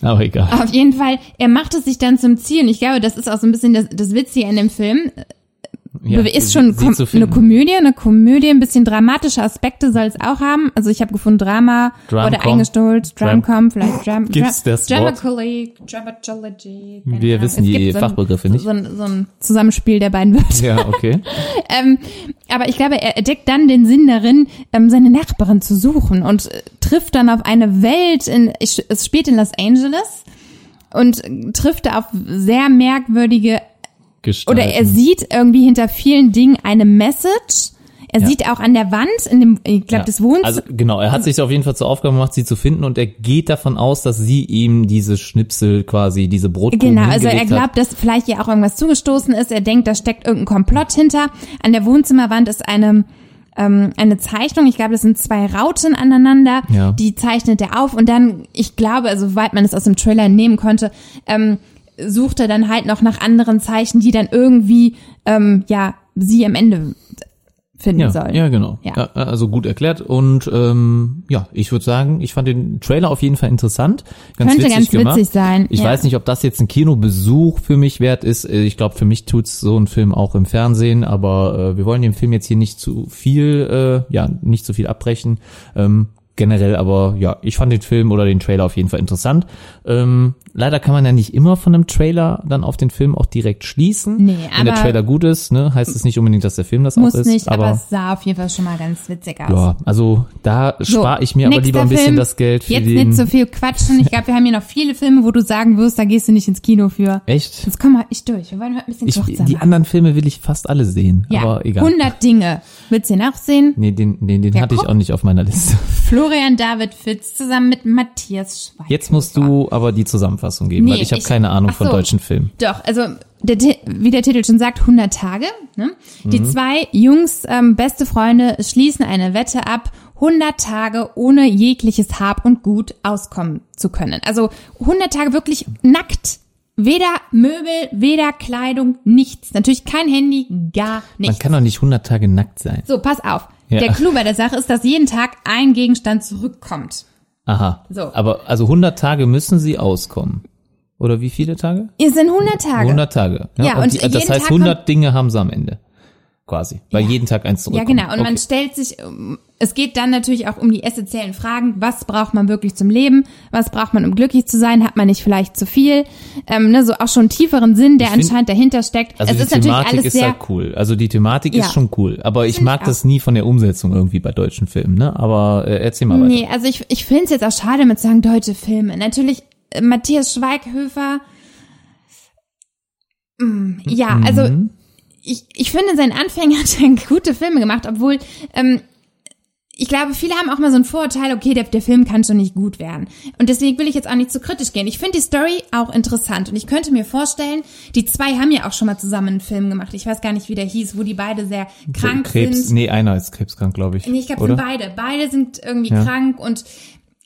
Aber egal. Auf jeden Fall, er macht es sich dann zum Ziel und ich glaube, das ist auch so ein bisschen das, das Witzige an dem Film. Ja, ist schon kom so eine Komödie, eine Komödie, ein bisschen dramatische Aspekte soll es auch haben. Also ich habe gefunden Drama Drum-Com. oder eingestellt, Drum- Drumcom, vielleicht Drum, Gibt's das Wort? Dramacology, Dramatology. Wir wissen die so Fachbegriffe nicht. So ein, so ein Zusammenspiel der beiden Wörter. Ja, okay. Ähm, aber ich glaube, er entdeckt dann den Sinn darin, ähm, seine Nachbarin zu suchen und äh, trifft dann auf eine Welt in, ich, es spielt in Los Angeles und trifft da auf sehr merkwürdige Gestalten. oder er sieht irgendwie hinter vielen Dingen eine Message. Er Ja. sieht auch an der Wand in dem, ich glaube, Ja. das Wohnzimmer. Also genau, er hat sich auf jeden Fall zur Aufgabe gemacht, sie zu finden und er geht davon aus, dass sie ihm diese Schnipsel quasi, diese Brotkuchen Genau, also er hingelegt hat. glaubt, dass vielleicht ihr auch irgendwas zugestoßen ist. Er denkt, da steckt irgendein Komplott hinter. An der Wohnzimmerwand ist eine ähm, eine Zeichnung. Ich glaube, das sind zwei Rauten aneinander. Ja. Die zeichnet er auf und dann, ich glaube, also soweit man es aus dem Trailer nehmen konnte, ähm, sucht er dann halt noch nach anderen Zeichen, die dann irgendwie ähm, ja sie am Ende finden Ja, sollen. ja, genau. Ja. Also gut erklärt und ähm, ja, ich würde sagen, ich fand den Trailer auf jeden Fall interessant, ganz Könnte witzig ganz gemacht. witzig sein. Ich ja. weiß nicht, ob das jetzt ein Kinobesuch für mich wert ist. Äh, Ich glaube, für mich tut's so ein Film auch im Fernsehen, aber äh, wir wollen dem Film jetzt hier nicht zu viel, äh, ja, nicht zu viel abbrechen. Ähm, generell, aber ja, ich fand den Film oder den Trailer auf jeden Fall interessant. Ähm, leider kann man ja nicht immer von einem Trailer dann auf den Film auch direkt schließen. Nee, Wenn der aber- Trailer gut ist, ne, heißt es nicht unbedingt, dass der Film das Muss auch ist. nicht, aber, aber es sah auf jeden Fall schon mal ganz witzig aus. ja, also da So, spare ich mir aber lieber ein bisschen Film. das Geld für Jetzt den. nicht so viel quatschen. Ich glaube, wir haben hier noch viele Filme, wo du sagen wirst, da gehst du nicht ins Kino für. Echt? Jetzt kommen wir nicht durch. Wir wollen heute ein bisschen Ich, die machen. anderen Filme will ich fast alle sehen, ja, aber egal. 100 Dinge. Willst du den auch sehen? Nee, den, den, den Ja, hatte ich guck. auch nicht auf meiner Liste. Florian David Fitz zusammen mit Matthias Schweighöfer. Jetzt musst du aber die Zusammenfassung geben, Nee, weil ich habe keine Ahnung ach von so. deutschen Filmen. Doch, also der, wie der Titel schon sagt, 100 Tage. Ne? Mhm. Die zwei Jungs, ähm, beste Freunde, schließen eine Wette ab, 100 Tage ohne jegliches Hab und Gut auskommen zu können. Also 100 Tage wirklich nackt. Weder Möbel, weder Kleidung, nichts. Natürlich kein Handy, gar Man nichts. kann doch nicht 100 Tage nackt sein. So, pass auf. Ja. Der Clou bei der Sache ist, dass jeden Tag ein Gegenstand zurückkommt. Aha. So. Aber also 100 Tage müssen sie auskommen. Oder wie viele Tage? Es sind 100 Tage. 100 Tage. Ja, und die, das heißt Tag 100 Dinge haben sie am Ende. Quasi. Weil jeden Tag eins Ja, zurückkommt. genau. Und man okay. stellt sich, ähm, es geht dann natürlich auch um die essentiellen Fragen. Was braucht man wirklich zum Leben? Was braucht man, um glücklich zu sein? Hat man nicht vielleicht zu viel? Ähm, ne, so auch schon tieferen Sinn, der find- anscheinend dahinter steckt. Also es die ist natürlich Thematik alles ist sehr, halt cool. Also die Thematik Ja. ist schon cool. Aber ich mag ich das nie von der Umsetzung irgendwie bei deutschen Filmen, ne? Aber äh, erzähl mal weiter. nee, also ich, ich finde es jetzt auch schade mit sagen deutsche Filme. Natürlich, äh, Matthias Schweighöfer, mm, ja, also Mhm. Ich, ich finde, in seinen Anfängen hat er gute Filme gemacht, obwohl ähm, ich glaube, viele haben auch mal so ein Vorurteil, okay, der, der Film kann schon nicht gut werden. Und deswegen will ich jetzt auch nicht zu kritisch gehen. Ich finde die Story auch interessant und ich könnte mir vorstellen, die zwei haben ja auch schon mal zusammen einen Film gemacht. Ich weiß gar nicht, wie der hieß, wo die beide sehr krank Krebs, sind. nee, einer ist krebskrank, glaube ich. Nee, ich glaube, sind beide. Beide sind irgendwie Ja. krank und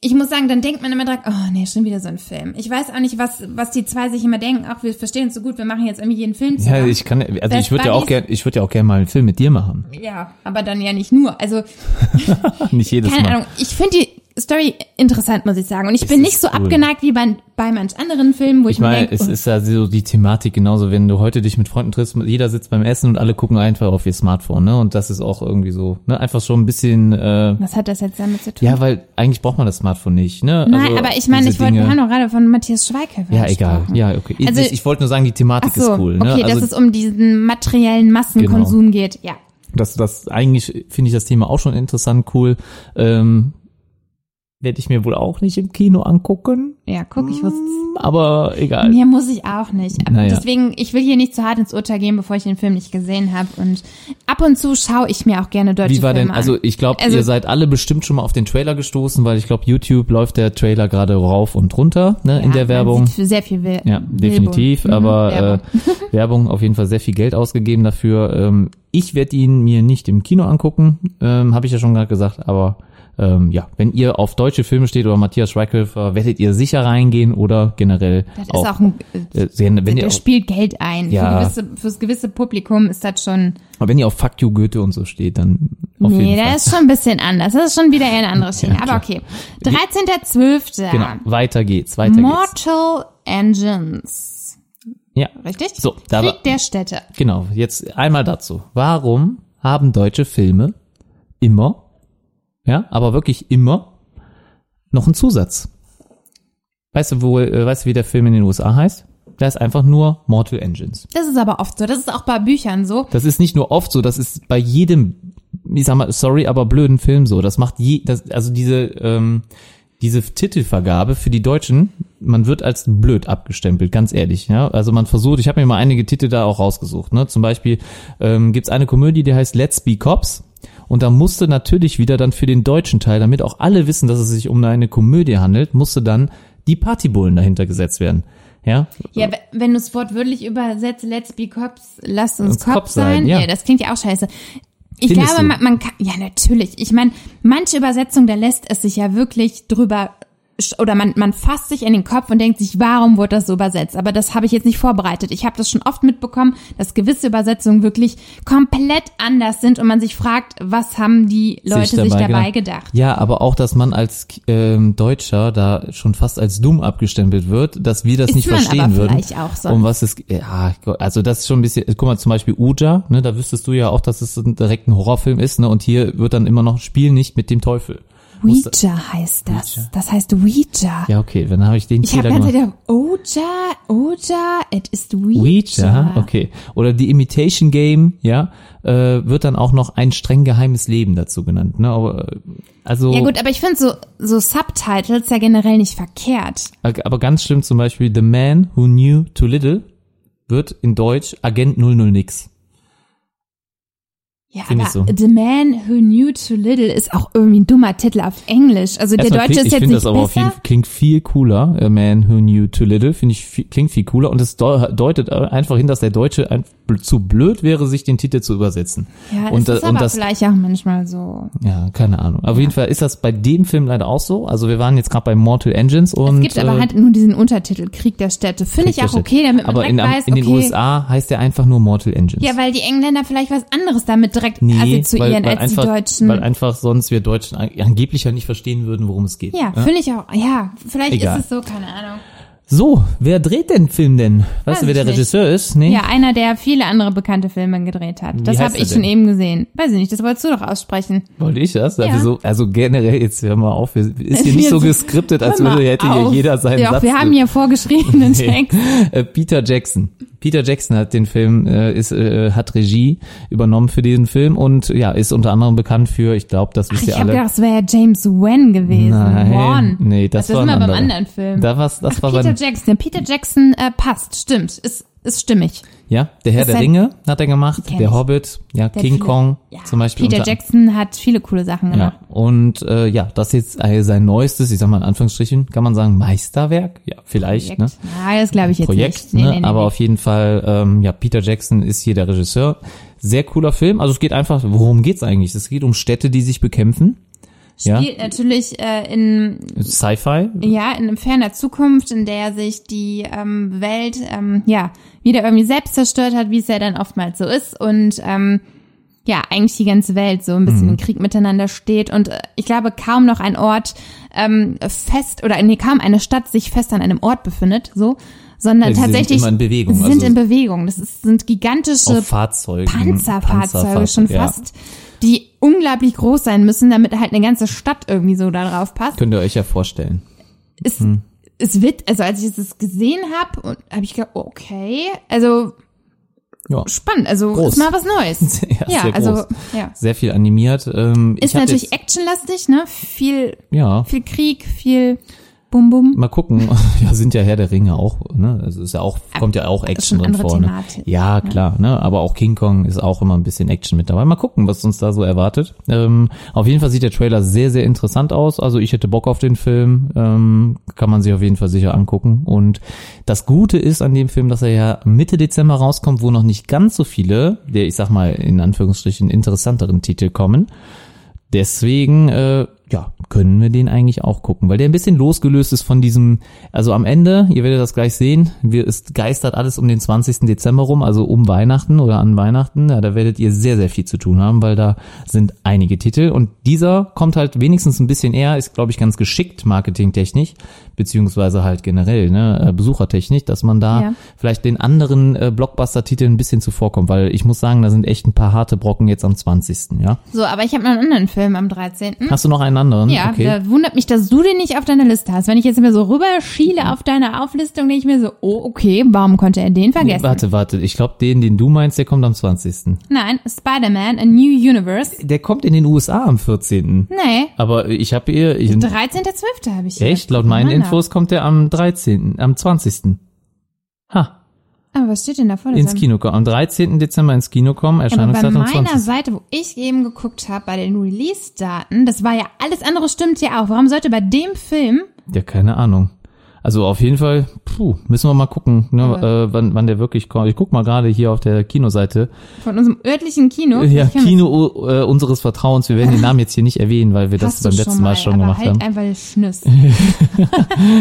ich muss sagen, dann denkt man immer direkt, oh nee, schon wieder so ein Film. Ich weiß auch nicht, was, was die zwei sich immer denken. Ach, wir verstehen uns so gut, wir machen jetzt irgendwie jeden Film Ja, zusammen. ich kann, also Best ich würde ja auch Buddies. gern, ich würde ja auch gerne mal einen Film mit dir machen. Ja, aber dann ja nicht nur. Also, Nicht jedes keine Mal. Ahnung. Ich finde die Story interessant, muss ich sagen. Und ich Es bin nicht so cool. abgeneigt wie bei, bei manch anderen Filmen, wo ich, Ich meine, mir denke, es ist ja so die Thematik genauso, wenn du heute dich mit Freunden triffst, jeder sitzt beim Essen und alle gucken einfach auf ihr Smartphone, ne? Und das ist auch irgendwie so, ne? Einfach schon ein bisschen, äh, was hat das jetzt damit zu tun? ja, weil eigentlich braucht man das Smartphone nicht, ne? Nein, Also, aber ich meine, ich wollte, wir haben gerade von Matthias Schweighöfer Ja, egal. Ja, okay. Also- ich, ich wollte nur sagen, die Thematik so, ist cool, ne? okay, also, dass es um diesen materiellen Massenkonsum geht. Ja. das, das eigentlich finde ich das Thema auch schon interessant cool. Ähm, werde ich mir wohl auch nicht im Kino angucken, Ja, guck, ich wusste aber egal. Mir muss ich auch nicht. Naja. Deswegen, ich will hier nicht zu hart ins Urteil gehen, bevor ich den Film nicht gesehen habe. Und ab und zu schaue ich mir auch gerne deutsche Wie war Filme denn, also an. ich glaube, Also- ihr seid alle bestimmt schon mal auf den Trailer gestoßen, weil ich glaube, YouTube läuft der Trailer gerade rauf und runter, ne, in Ja, der man Werbung. sehr viel Will Ja, definitiv, Werbung. Mhm, aber Werbung. Äh, Werbung auf jeden Fall sehr viel Geld ausgegeben dafür. Ähm, ich werde ihn mir nicht im Kino angucken, ähm, habe ich ja schon gerade gesagt, aber ähm, ja, wenn ihr auf deutsche Filme steht oder Matthias Schweighöfer, werdet ihr sicher reingehen oder generell das ist auch ein, äh, sehr, wenn, ihr der auf, spielt Geld ein. Ja. Für gewisse, fürs gewisse Publikum ist das schon, wenn ihr auf Fuck you Goethe und so steht, dann auf nee, jeden Fall. das ist schon ein bisschen anders. Das ist schon wieder eher eine andere Schiene. Ja, aber okay. 13.12. Genau, weiter geht's, weiter geht's. Mortal Engines. Ja, Richtig? So, da war- Krieg der Städte. Genau, jetzt einmal dazu. Warum haben deutsche Filme immer, ja, aber wirklich immer noch einen Zusatz? Weißt du, wo, äh, weißt du, wie der Film in den USA heißt? Der ist einfach nur Mortal Engines. Das ist aber oft so. Das ist auch bei Büchern so. Das ist nicht nur oft so, das ist bei jedem, ich sag mal, sorry, aber blöden Film so. Das macht je, das, also diese, ähm, diese Titelvergabe für die Deutschen, man wird als blöd abgestempelt, ganz ehrlich. Ja, also man versucht, ich habe mir mal einige Titel da auch rausgesucht. Ne, zum Beispiel ähm, gibt's eine Komödie, die heißt Let's Be Cops. Und da musste natürlich wieder dann für den deutschen Teil, damit auch alle wissen, dass es sich um eine Komödie handelt, musste dann die Partybullen dahinter gesetzt werden. Ja, Ja, wenn du es wortwörtlich übersetzt, let's be cops, lasst uns Uns Cops Cops sein, sein. ja. Ja. das klingt ja auch scheiße. Ich Findest glaube, man, man kann, ja, natürlich. Ich meine, manche Übersetzung, da lässt es sich ja wirklich drüber oder man, man fasst sich in den Kopf und denkt sich, warum wurde das so übersetzt? Aber das habe ich jetzt nicht vorbereitet. Ich habe das schon oft mitbekommen, dass gewisse Übersetzungen wirklich komplett anders sind und man sich fragt, was haben die Leute sich dabei, gedacht? Ja, aber auch, dass man als ähm, Deutscher da schon fast als dumm abgestempelt wird, dass wir das Ist nicht man verstehen aber würden. vielleicht auch so. Um was es, ja, also das ist schon ein bisschen, guck mal, zum Beispiel Uja, ne, da wüsstest du ja auch, dass es direkt ein Horrorfilm ist, ne, und hier wird dann immer noch Spiel nicht mit dem Teufel. Ouija heißt das. Das heißt Ouija. Ja, okay, dann habe ich den Ich Fehler ganz gemacht. gedacht, Oja, Oja, es ist Ouija. Ouija, okay. Oder die Imitation Game, ja, äh, wird dann auch noch ein streng geheimes Leben dazu genannt, ne, aber, äh, also. Ja gut, aber ich finde so, so Subtitles ja generell nicht verkehrt. Aber ganz schlimm zum Beispiel The Man Who Knew Too Little wird in Deutsch Agent 00 nix. Ja, Find aber ich so. The Man Who Knew Too Little ist auch irgendwie ein dummer Titel auf Englisch. Also der Erstmal Deutsche klingt- ist ich jetzt finde nicht das aber auf jeden besser. Fall klingt viel cooler. A Man Who Knew Too Little finde ich viel, klingt viel cooler und es deu- deutet einfach hin, dass der Deutsche ein, zu blöd wäre, sich den Titel zu übersetzen. Ja, und, das ist aber das vielleicht auch manchmal so. ja keine Ahnung. Auf jeden Fall ist das bei dem Film leider auch so. Also wir waren jetzt gerade bei Mortal Engines und Es gibt aber äh, halt nur diesen Untertitel, Krieg der Städte. Finde ich auch der okay, damit man aber direkt in, weiß, in den okay. USA heißt er einfach nur Mortal Engines. Ja, weil die Engländer vielleicht was anderes damit direkt Nee, assoziieren weil, weil als einfach, die Deutschen. Weil einfach sonst wir Deutschen an- angeblich ja nicht verstehen würden, worum es geht. ja, finde ich auch. Ja, vielleicht Egal. ist es so, keine Ahnung. So, wer dreht den Film denn? Weißt du, wer der nicht. Regisseur ist? Nee? Ja, einer, der viele andere bekannte Filme gedreht hat. Das heißt habe ich schon denn? eben gesehen. Weiß ich nicht, das wolltest du doch aussprechen. Wollte ich das? Ja. Also, so, also generell, jetzt hör mal auf, ist hier nicht so geskriptet, als würde hätte hier auf. jeder seinen ja, Satz. wir haben hier vorgeschriebenen Nee. Text. Äh, Peter Jackson. Peter Jackson hat den Film, äh, ist, äh, hat Regie übernommen für diesen Film und ja, ist unter anderem bekannt für, ich glaube, das wisst Ich ihr alle. gedacht, es wäre ja James Wan gewesen. Nein, Wan. nee, das das war ein wir beim anderer. anderen Film. Da war's, das Ach, war Peter Jackson. Peter Jackson äh, passt, stimmt. Ist ist stimmig. Ja, der Herr Ist der halt- Ringe hat er gemacht, der ich. Hobbit, ja, Der King viele- Kong Ja, zum Beispiel. Peter Jackson hat viele coole Sachen gemacht. Ja, und äh, ja, das ist jetzt äh, sein neuestes, ich sag mal in Anführungsstrichen, kann man sagen, Meisterwerk? Ja, vielleicht, ne? Ja, das glaube ich jetzt Projekt, nicht. Nee, ne? nee, nee, aber auf jeden Fall, ähm, ja, Peter Jackson ist hier der Regisseur. Sehr cooler Film. Also es geht einfach, worum geht's eigentlich? Es geht um Städte, die sich bekämpfen. Ja, Spielt natürlich äh, in Sci-Fi. ja in ferner Zukunft, in der sich die ähm, Welt ähm, ja wieder irgendwie selbst zerstört hat, wie es ja dann oftmals so ist und ähm, ja eigentlich die ganze Welt so ein bisschen Mhm. im Krieg miteinander steht und äh, ich glaube kaum noch ein Ort ähm, fest oder nee kaum eine Stadt sich fest an einem Ort befindet so sondern Ja, sie sind tatsächlich immer in Bewegung, sie sind also- in Bewegung das ist, sind gigantische Fahrzeugen. Panzerfahrzeuge schon ja. fast die unglaublich groß sein müssen damit halt eine ganze Stadt irgendwie so da drauf passt Könnt ihr euch ja vorstellen. es, Hm. es wird, also als ich es gesehen habe, habe ich gedacht, okay, also Ja, spannend, also Groß. ist mal was Neues. ja, ja, sehr also groß. ja. Sehr viel animiert. Ähm, Ist natürlich actionlastig, ne? Viel, ja, viel Krieg, viel Bum Bum. mal gucken. Ja, sind ja Herr der Ringe auch, ne? Es ist ja auch, kommt ja auch Action drin vorne. Ja, klar, ne? Aber auch King Kong ist auch immer ein bisschen Action mit dabei. Mal gucken, was uns da so erwartet. Ähm, auf jeden Fall sieht der Trailer sehr, sehr interessant aus. Also ich hätte Bock auf den Film. Ähm, kann man sich auf jeden Fall sicher angucken. Und das Gute ist an dem Film, dass er ja Mitte Dezember rauskommt, wo noch nicht ganz so viele, der ich sag mal in Anführungsstrichen interessanteren Titel kommen. Deswegen, äh, ja, können wir den eigentlich auch gucken, weil der ein bisschen losgelöst ist von diesem, also am Ende, ihr werdet das gleich sehen, wir, es geistert alles um den 20. Dezember rum, also um Weihnachten oder an Weihnachten, ja, da werdet ihr sehr, sehr viel zu tun haben, weil da sind einige Titel und dieser kommt halt wenigstens ein bisschen eher, ist glaube ich ganz geschickt marketingtechnisch, beziehungsweise halt generell, ne, äh, besuchertechnisch, dass man da Ja. vielleicht den anderen äh, Blockbuster-Titeln ein bisschen zuvorkommt, weil ich muss sagen, da sind echt ein paar harte Brocken jetzt am 20. Ja. So, aber ich habe noch einen anderen Film am 13. Hast du noch einen anderen? Ja, okay. da wundert mich, dass du den nicht auf deiner Liste hast. Wenn ich jetzt immer so rüberschiele auf deine Auflistung, denke ich mir so, oh, okay, warum konnte er den vergessen? Warte, warte. Ich glaube, den, den du meinst, der kommt am 20. Nein, Spider-Man, A New Universe. Der kommt in den USA am 14. Nee, Aber ich habe ihr... Ich, 13.12. habe ich echt? Laut meinen Infos kommt der am 13., am 20. Ha, Aber was steht denn da vor? ins Kino kommen. Am 13. Dezember ins Kino kommen, Aber bei Erscheinungsdatum meiner 20. Seite, wo ich eben geguckt habe, bei den Release-Daten, das war ja alles andere stimmt ja auch. Warum sollte bei dem Film, Ja, keine Ahnung. Also auf jeden Fall, puh, müssen wir mal gucken, ne, äh, wann, wann der wirklich kommt. Ich guck mal gerade hier auf der Kinoseite. von unserem örtlichen Kino, Ja, Kino äh, unseres Vertrauens. Wir werden den Namen jetzt hier nicht erwähnen, weil wir das hast du beim letzten Mal, schon aber gemacht halt haben. einfach den Schnüss.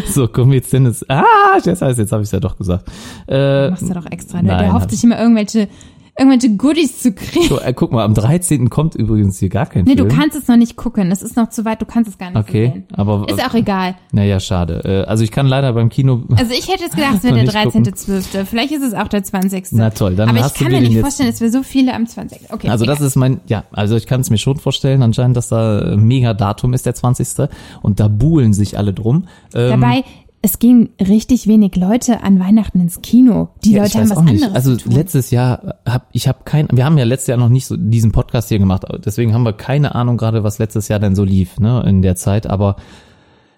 So, komm jetzt Dennis. Ah, das heißt, jetzt habe ich es ja doch gesagt. Äh, Machst du doch extra. Der, nein, der hofft sich immer irgendwelche, irgendwelche Goodies zu kriegen. so, äh, guck mal, am 13. kommt übrigens hier gar kein Nee, Film. du kannst es noch nicht gucken. Das ist noch zu weit, du kannst es gar nicht Okay, sehen. aber Ist auch egal. naja, schade. Äh, also ich kann leider beim Kino. Also ich hätte jetzt gedacht, es wäre der nicht gucken. 13.12. Vielleicht ist es auch der 20. Na toll, dann Aber hast ich du kann dir mir den nicht vorstellen, es wäre so viele am 20. Okay. Also das egal. ist mein, ja, also ich kann es mir schon vorstellen, anscheinend, dass da ein mega Datum ist, der 20. Und da buhlen sich alle drum. Ähm, Dabei, es gehen richtig wenig Leute an Weihnachten ins Kino. Die Ja, Leute haben was anderes Also zu tun. letztes Jahr hab ich habe kein, wir haben ja letztes Jahr noch nicht so diesen Podcast hier gemacht, deswegen haben wir keine Ahnung gerade, was letztes Jahr denn so lief, ne, in der Zeit. Aber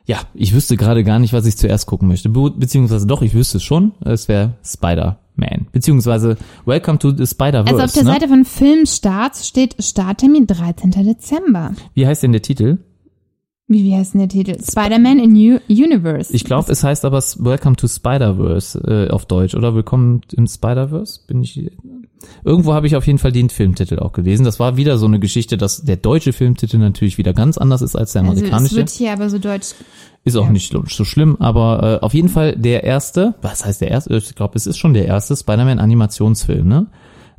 ja, ich wüsste gerade gar nicht, was ich zuerst gucken möchte. Be beziehungsweise doch, ich wüsste es schon. Es wäre Spider-Man, beziehungsweise Welcome to the Spider-Verse. Also auf der ne? Seite von Filmstarts steht Starttermin 13. Dezember. Wie heißt denn der Titel? Wie, wie heißt denn der Titel? Spider-Man in New Universe. Ich glaube, es heißt aber Welcome to Spider-Verse äh, auf Deutsch oder Willkommen im Spider-Verse. Bin ich Irgendwo habe ich auf jeden Fall den Filmtitel auch gelesen. Das war wieder so eine Geschichte, dass der deutsche Filmtitel natürlich wieder ganz anders ist als der also es amerikanische. wird hier aber so deutsch. ist auch ja. nicht so so schlimm, aber äh, auf jeden Fall der erste, was heißt der erste? Ich glaube, es ist schon der erste Spider-Man-Animationsfilm, ne?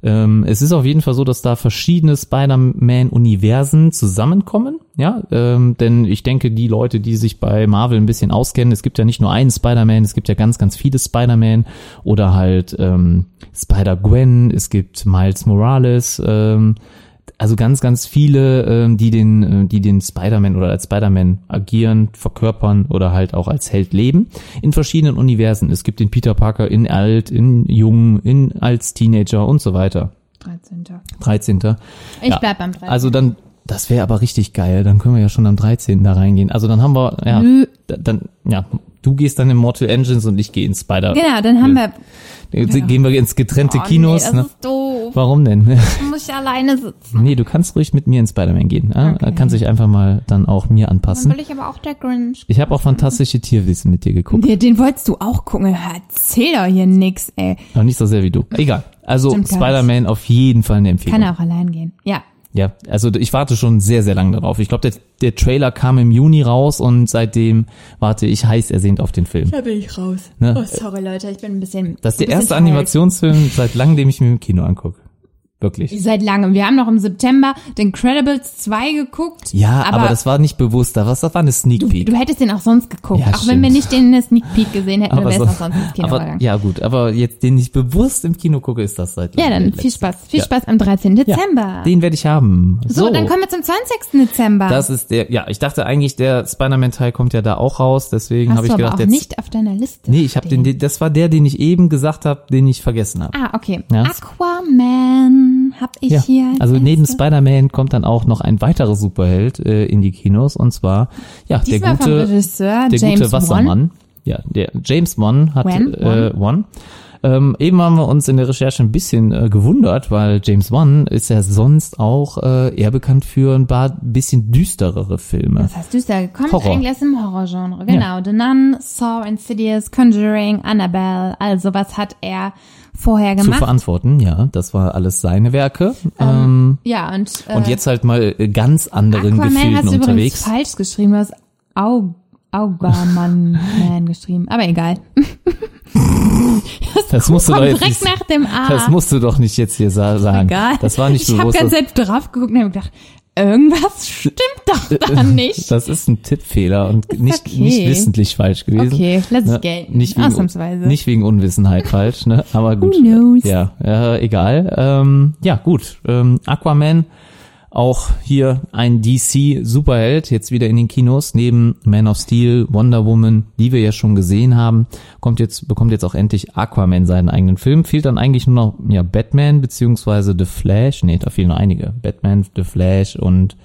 Ähm, es ist auf jeden Fall so, dass da verschiedene Spider-Man-Universen zusammenkommen, ja, ähm, denn ich denke, die Leute, die sich bei Marvel ein bisschen auskennen, es gibt ja nicht nur einen Spider-Man, es gibt ja ganz, ganz viele Spider-Man oder halt ähm, Spider-Gwen, es gibt Miles Morales, ähm, also ganz, ganz viele, ähm, die den, äh, die den Spider-Man oder als Spider-Man agieren, verkörpern oder halt auch als Held leben in verschiedenen Universen. Es gibt den Peter Parker in alt, in jung, in als Teenager und so weiter. 13. 13. Ich Ja. bleib beim 13. Also dann, das wäre aber richtig geil. Dann können wir ja schon am 13. da reingehen. Also dann haben wir, ja, Nö. dann, ja, du gehst dann in Mortal Engines und ich gehe in Spider. Genau, dann haben wir. Äh, Gehen wir ins getrennte Oh, Kinos. nee, das ne? ist doof. Warum denn? Da muss ich alleine sitzen. nee, du kannst ruhig mit mir in Spider-Man gehen. Ja? Okay. Kannst dich einfach mal dann auch mir Dann anpassen. will ich aber auch der Grinch. Ich habe auch fantastische Tierwissen mit dir geguckt. Den, den wolltest du auch gucken. Erzähl doch hier nix, ey. Noch nicht so sehr wie du. Egal. Also Spider-Man auf jeden Fall eine Empfehlung. Kann auch allein gehen. Ja. Ja, also ich warte schon sehr, sehr lange darauf. Ich glaube, der, der Trailer kam im Juni raus und seitdem warte ich heiß ersehnt auf den Film. Da bin ich raus. Ne? Oh, sorry, Leute, ich bin ein bisschen. Das ist der erste. Animationsfilm seit langem, den ich mir im Kino angucke. Wirklich. Seit langem. Wir haben noch im September den Credibles 2 geguckt. Ja, aber, das war nicht bewusst. Das war eine Sneak Peek. Du hättest den auch sonst geguckt. Ja, auch wenn wir stimmt. nicht den in der Sneak Peek gesehen hätten, aber wäre so, es auch sonst ins Kino aber, gegangen. ja gut, aber jetzt den ich bewusst im Kino gucke, ist das seit Ja, langem dann der viel. Spaß. Viel Ja. Spaß am 13. Ja, Dezember. Den werde ich haben. so, dann kommen wir zum 20. Dezember. Das ist der, ja, ich dachte eigentlich, der Spider-Man-Teil kommt ja da auch raus, deswegen habe ich du aber gedacht, jetzt. nicht auf deiner Liste. nee, ich habe den, das war der, den ich eben gesagt habe, den ich vergessen habe. Ah, okay. Ja. Aquaman hab ich Ja, hier. als also neben. Spider-Man kommt dann auch noch ein weiterer Superheld äh, in die Kinos und zwar ja der Diesmal gute Regisseur der James gute Wassermann. Ja, der James Wan hat äh, Wan. Ähm, eben haben wir uns in der Recherche ein bisschen äh, gewundert, weil James Wan ist ja sonst auch äh, eher bekannt für ein paar bisschen düsterere Filme. Das heißt düster. Kommt Horror. eigentlich aus dem Horrorgenre. Genau. The Nun, Saw, Insidious, Conjuring, Annabelle. Also was hat er vorher Zu gemacht? verantworten, ja, das war alles seine Werke. Ähm, ja, und, äh, und jetzt halt mal äh, ganz anderen Aquaman Gefilden hast du übrigens unterwegs. falsch geschrieben. Du hast Au Augaman Man geschrieben. Aber egal. Das musst du doch direkt nicht, nach dem A. das musst du doch nicht jetzt hier sa sagen. Egal. Das war nicht ich habe bewusst. ganz selbst drauf geguckt und habe gedacht, irgendwas stimmt doch da nicht. Das ist ein Tippfehler und nicht, okay. nicht wissentlich falsch gewesen. Okay, lass es Ne? gelten. Nicht wegen, Ausnahmsweise. Nicht wegen Unwissenheit falsch, ne? Aber gut. Who knows? Ja, äh, egal. Ähm, ja, gut. Ähm, Aquaman, auch hier ein DC-Superheld, jetzt wieder in den Kinos, neben Man of Steel, Wonder Woman, die wir ja schon gesehen haben, kommt jetzt, bekommt jetzt auch endlich Aquaman seinen eigenen Film. Fehlt dann eigentlich nur noch, ja, Batman, beziehungsweise The Flash, nee, da fehlen nur einige. Batman, The Flash und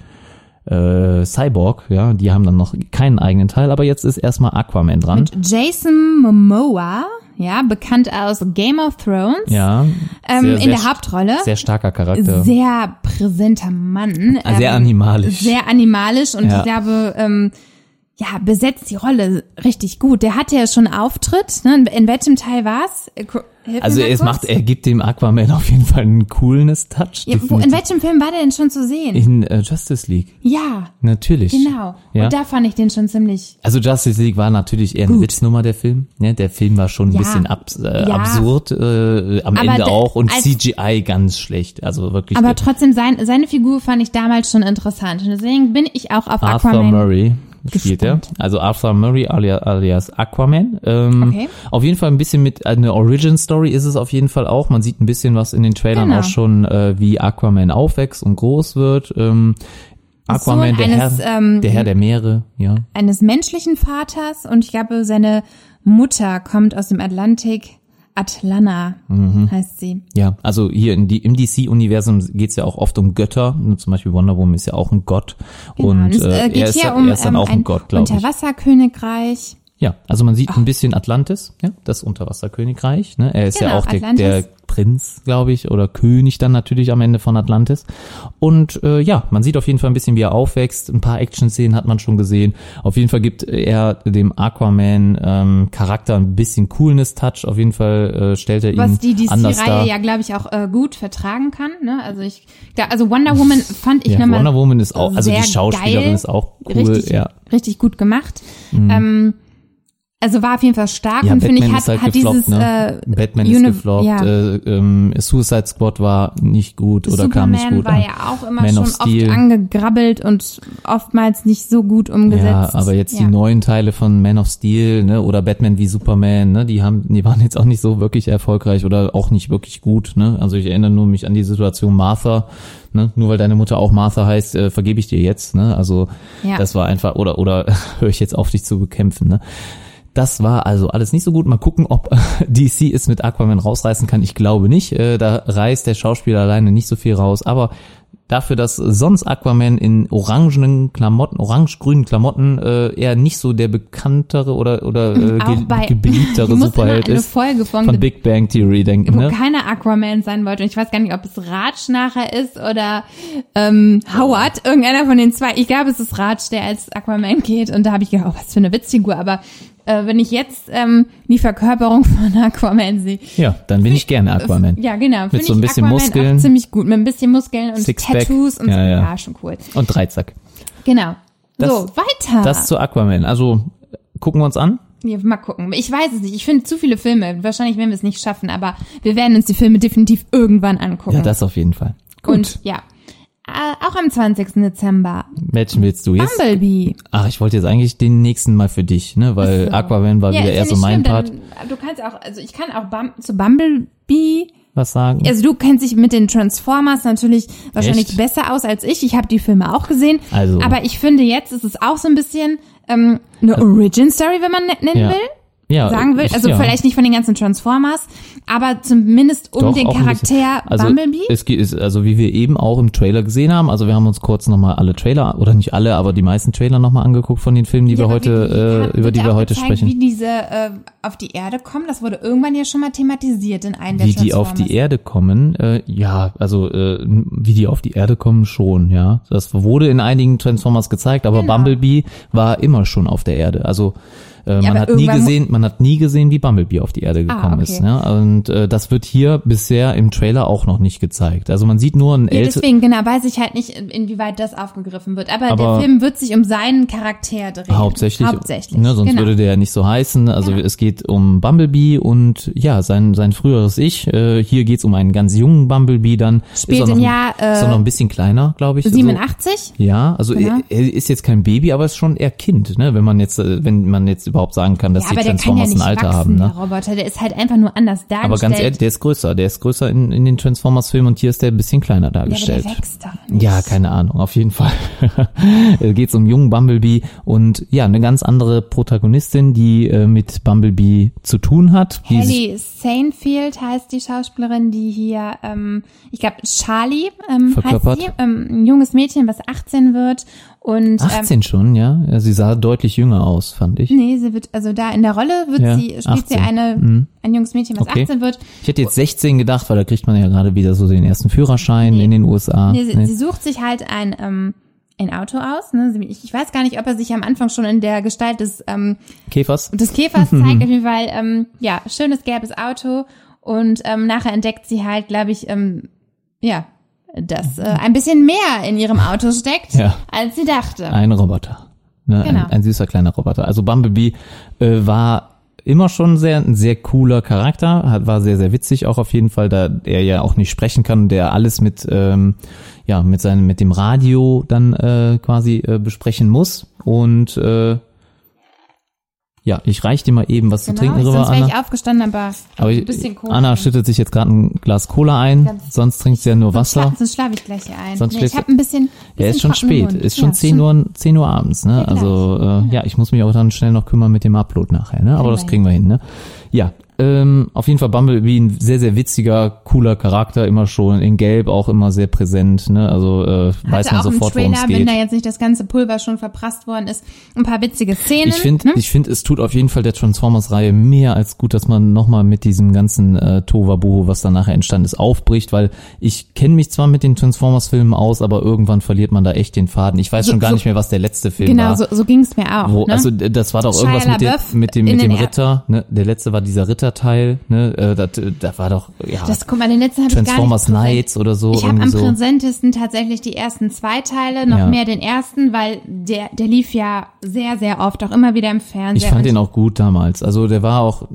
äh, Cyborg, ja, die haben dann noch keinen eigenen Teil, aber jetzt ist erstmal Aquaman dran. Mit Jason Momoa, ja, bekannt aus Game of Thrones, ja, ähm, sehr, in sehr der Hauptrolle. Sehr starker Charakter. Sehr präsenter Mann. Ah, sehr animalisch. Sehr animalisch und Ja. ich glaube, ähm, ja, besetzt die Rolle richtig gut. Der hatte ja schon Auftritt, ne? In, in welchem Teil war's? Hilf Also es macht, er gibt dem Aquaman auf jeden Fall einen Coolness-Touch. ja, wo, in welchem Film war der denn schon zu sehen? in äh, Justice League, ja, natürlich. genau. Ja. Und da fand ich den schon ziemlich Also Justice League war natürlich eher eine Gut. Witznummer, der Film. Ne? Der Film war schon ein Ja. bisschen abs äh, Ja. absurd, äh, am Aber Ende auch. Und CGI ganz schlecht. Also wirklich. Aber trotzdem, sein, seine Figur fand ich damals schon interessant. Und deswegen bin ich auch auf Arthur Aquaman. Murray spielt er. Also Arthur Murray alias, alias Aquaman. Ähm, Okay. Auf jeden Fall ein bisschen mit eine Origin Story ist es auf jeden Fall auch. Man sieht ein bisschen was in den Trailern Genau. auch schon, äh, wie Aquaman aufwächst und groß wird. Ähm, Aquaman, der, eines, Herr, ähm, der Herr der Meere, ja. Eines menschlichen Vaters und ich glaube, seine Mutter kommt aus dem Atlantik. Atlana Mhm. heißt sie. Ja, also hier in die, im DC-Universum geht's ja auch oft um Götter. Zum Beispiel Wonder Woman ist ja auch ein Gott. Und es, äh, äh, geht er, ist, hier er um ist dann ähm, auch ein, Gott, glaube ich. Unterwasserkönigreich. Ja, also man sieht ein bisschen Atlantis, ja, das Unterwasserkönigreich. Ne? Er ist ja Genau, auch der, der Prinz, glaube ich, oder König dann natürlich am Ende von Atlantis. Und äh, ja, man sieht auf jeden Fall ein bisschen, wie er aufwächst. Ein paar Action-Szenen hat man schon gesehen. Auf jeden Fall gibt er dem Aquaman ähm, Charakter ein bisschen Coolness-Touch. Auf jeden Fall äh, stellt er ihn Was die anders dar. DC-Reihe ja, glaube ich, auch äh, gut vertragen kann. Ne? Also ich, ja, also Wonder Woman fand ich Ja, nochmal Wonder Woman ist auch, also die Schauspielerin geil. ist auch cool. richtig, ja. richtig gut gemacht. Ähm, also war auf jeden Fall stark Ja, und finde Batman ich, ist hat, halt hat gefloppt, dieses ne? äh, Batman ist Uni- gefloppt, ja. äh, ähm, Suicide Squad war nicht gut oder kam nicht Superman gut war an. ja auch immer Man schon oft angegrabbelt und oftmals nicht so gut umgesetzt. Ja, aber jetzt die Ja. neuen Teile von Man of Steel, ne, oder Batman wie Superman, ne, die haben, die waren jetzt auch nicht so wirklich erfolgreich oder auch nicht wirklich gut, ne. Also ich erinnere nur mich an die Situation Martha, ne, nur weil deine Mutter auch Martha heißt, äh, vergebe ich dir jetzt, ne. Also Ja. das war einfach, oder oder höre ich jetzt auf, dich zu bekämpfen, ne. Das war also alles nicht so gut. Mal gucken, ob DC es mit Aquaman rausreißen kann. Ich glaube nicht. Äh, Da reißt der Schauspieler alleine nicht so viel raus. Aber dafür, dass sonst Aquaman in orangenen Klamotten, orange-grünen Klamotten äh, eher nicht so der bekanntere oder oder äh, ge bei- muss Superheld eine ist. Folge von, Von Big Bang Theory denken, wo ne? keiner Aquaman sein wollte. Und ich weiß gar nicht, ob es Raj nachher ist oder ähm, Howard, irgendeiner von den zwei. Ich glaube, es ist Raj, der als Aquaman geht. Und da habe ich gedacht, oh, was für eine Witzfigur. Aber äh, wenn ich jetzt ähm, die Verkörperung von Aquaman sehe, Ja, dann bin ich gerne Aquaman. ja genau, Mit so ein bisschen Aquaman Muskeln. ziemlich gut. Mit ein bisschen Muskeln und Sixpack. Tattoos und Ja, so. ja. Ja, schon cool. Und Dreizack. Genau. Das- so, weiter. Das zu Aquaman. Also gucken wir uns an. Ja, mal gucken. Ich weiß es nicht. Ich finde zu viele Filme. Wahrscheinlich werden wir es nicht schaffen, aber wir werden uns die Filme definitiv irgendwann angucken. Ja, das auf jeden Fall. Gut. Und ja. Äh, auch am 20. Dezember. Welchen willst du jetzt? Bumblebee. Ach, ich wollte jetzt eigentlich den nächsten mal für dich, ne? Weil so. Aquaman war Ja, wieder eher so mein schlimm, Part. Dann, du kannst auch, also ich kann auch Bum, zu Bumblebee. Was sagen? Also du kennst dich mit den Transformers natürlich wahrscheinlich Echt? besser aus als ich. Ich habe die Filme auch gesehen. Also. Aber ich finde jetzt ist es auch so ein bisschen ähm, eine Origin Story, wenn man ne- nennen Ja. will. Ja, sagen will. Also ja. vielleicht nicht von den ganzen Transformers, aber zumindest um Doch, den. Charakter also, Bumblebee. Es geht, also wie wir eben auch im Trailer gesehen haben, also wir haben uns kurz nochmal alle Trailer, oder nicht alle, aber die meisten Trailer nochmal angeguckt von den Filmen, die Ja, wir heute, wie- wie äh, über die wir heute gezeigt, sprechen. Wie diese äh, auf die Erde kommen, das wurde irgendwann ja schon mal thematisiert in einem der Wie die auf die. Erde kommen, äh, ja, also äh, wie die auf die Erde kommen schon, ja. Das wurde in einigen Transformers gezeigt, aber Genau. Bumblebee war immer schon auf der Erde. Also äh, man aber hat nie gesehen, man hat nie gesehen, wie Bumblebee auf die Erde Ah, gekommen okay. ist. Ne? Und äh, das wird hier bisher im Trailer auch noch nicht gezeigt. Also man sieht nur ein Ja, deswegen genau weiß ich halt nicht, in- inwieweit das aufgegriffen wird. Aber, Aber- der Film wird sich um seinen Charakter drehen. Hauptsächlich, Hauptsächlich. Ne, sonst genau. würde der ja nicht so heißen. Also Genau. es geht um Bumblebee und ja, sein sein früheres Ich. Äh, hier geht's um einen ganz jungen Bumblebee dann. Spielt im ein- Jahr, äh, ist auch noch ein bisschen kleiner, glaube ich. So, 87? ja, also Genau. er, er ist jetzt kein Baby, aber ist schon eher Kind, ne? Wenn man jetzt, äh, wenn man jetzt überhaupt sagen kann, dass Ja, die ja Transformers nicht ein Alter wachsen, haben, ne? der Roboter. Der ist halt einfach nur anders dargestellt. Aber ganz ehrlich, der ist größer. Der ist größer in, in den Transformers-Filmen und hier ist der ein bisschen kleiner ja, dargestellt. der wächst doch nicht. Ja, keine Ahnung, auf jeden Fall. Es geht um jungen Bumblebee und ja, eine ganz andere Protagonistin, die äh, mit Bumblebee zu tun hat. Haley Sainfield heißt die Schauspielerin, die hier, ähm, ich glaube, Charlie ähm, heißt Verkörpert. sie, ähm, ein junges Mädchen, was 18 wird. Und 18 schon, ja? ja. Sie sah deutlich jünger aus, fand ich. ähm, nee, sie wird, also da in der Rolle wird Ja, sie, spielt sie 18. eine, Mhm. ein junges Mädchen, was Okay. 18 wird. Ich hätte jetzt 16 gedacht, weil da kriegt man ja gerade wieder so den ersten Führerschein Nee. in den USA. Nee, sie, Nee. sie sucht sich halt ein, ähm, ein Auto aus. Ne? Sie- Ich, ich weiß gar nicht, ob er sich am Anfang schon in der Gestalt des, ähm, Käfers? des Käfers zeigt. Auf jeden Fall, ähm, ja, schönes gelbes Auto. Und ähm, nachher entdeckt sie halt, glaube ich, ähm, ja, dass äh, ein bisschen mehr in ihrem Auto steckt, Ja. als sie dachte. Ein Roboter. Ne? Genau. Ein, ein süßer kleiner Roboter. Also Bumblebee äh, war immer schon sehr, ein sehr cooler Charakter, hat, war sehr, sehr witzig auch auf jeden Fall, da er ja auch nicht sprechen kann, der alles mit, ähm, ja, mit seinem, mit dem Radio dann äh, quasi äh, besprechen muss. Und äh, ja, ich reich dir mal eben was zu trinken Genau, rüber, sonst wäre Anna. ich aufgestanden, aber, Aber ein ich, bisschen Cola. Anna schüttet sich jetzt gerade ein Glas Cola ein, Ganz- sonst trinkt sie ja nur Wasser. schla sonst schlafe ich gleich hier ein. Sonst nee, ich habe ein bisschen, Ja, ist schon spät. Ist schon ja, 10 Uhr, 10 Uhr abends, ne? Ja, also, äh, ja, ich muss mich auch dann schnell noch kümmern mit dem Upload nachher, ne? Aber das kriegen wir hin, ne? Ja, ähm, auf jeden Fall Bumblebee ein sehr, sehr witziger, cooler Charakter, immer schon in Gelb auch immer sehr präsent, ne? Also, äh, weiß man sofort, worum es wenn geht. da jetzt nicht das ganze Pulver schon verprasst worden ist, ein paar witzige Szenen. Ich finde, ne? ich finde, es tut auf jeden Fall der Transformers-Reihe mehr als gut, dass man nochmal mit diesem ganzen äh, Tovabohu, was dann nachher entstanden ist, aufbricht, weil ich kenne mich zwar mit den Transformers-Filmen aus, aber irgendwann verliert man da echt den Faden. Ich weiß So- schon gar so- nicht mehr, was der letzte Film Genau, war. so, so ging's mir auch. Wo, ne? Also das war doch Shia irgendwas mit, dem mit dem, mit dem Er- Ritter, ne? Der letzte war dieser Ritterteil, ne? Äh, das, da war doch, ja, das, guck mal, den letzten habe ich gar nicht Transformers präsent. Knights oder so. Ich habe am so. präsentesten tatsächlich die ersten zwei Teile, noch Ja. mehr den ersten, weil der, der lief ja sehr, sehr oft, auch immer wieder im Fernseher. Ich fand Und den auch gut damals. Also der war auch,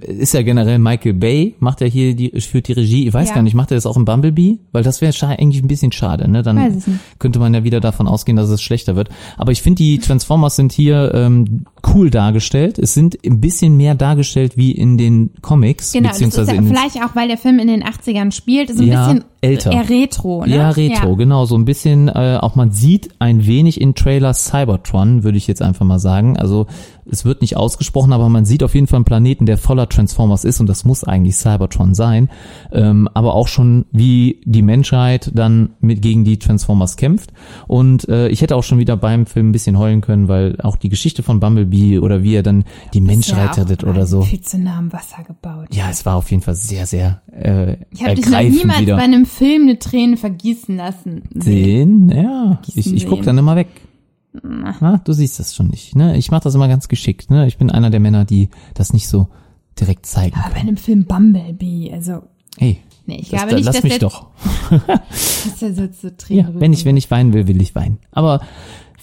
ist ja generell Michael Bay, macht er hier die, führt die Regie. Ich weiß Ja. gar nicht, macht er das auch in Bumblebee? Weil das wäre eigentlich ein bisschen schade, ne? Dann könnte man ja wieder davon ausgehen, dass es schlechter wird. Aber ich finde, die Transformers sind hier ähm, cool dargestellt. Es sind ein bisschen mehr dargestellt wie in den Comics, Genau, beziehungsweise ja in vielleicht auch, weil der Film in den 80ern spielt, ist ein Ja, bisschen älter. eher retro, ne? Ja, Retro, genau, so ein bisschen, äh, auch man sieht ein wenig in Trailer Cybertron, würde ich jetzt einfach mal sagen. Also es wird nicht ausgesprochen, aber man sieht auf jeden Fall einen Planeten, der voller Transformers ist und das muss eigentlich Cybertron sein. Ähm, aber auch schon, wie die Menschheit dann mit gegen die Transformers kämpft. Und äh, ich hätte auch schon wieder beim Film ein bisschen heulen können, weil auch die Geschichte von Bumblebee oder wie er dann die Menschheit ja rettet oder so. Viel zu nah am Wasser gebaut. Ja, es war auf jeden Fall sehr, sehr äh, Ich habe dich noch niemals wieder. bei einem Film eine Träne vergießen lassen. Sehen, ja. Ich, ich guck sehen. dann immer weg. Na, du siehst das schon nicht. Ne? Ich mache das immer ganz geschickt. Ne? Ich bin einer der Männer, die das nicht so direkt zeigen Aber bei einem Film Bumblebee, also Hey, nee, ich das, glaube nicht, lass dass mich der, doch. dass der so zu Tränen Ja, wenn ich wenn ich weinen will, will ich weinen. Aber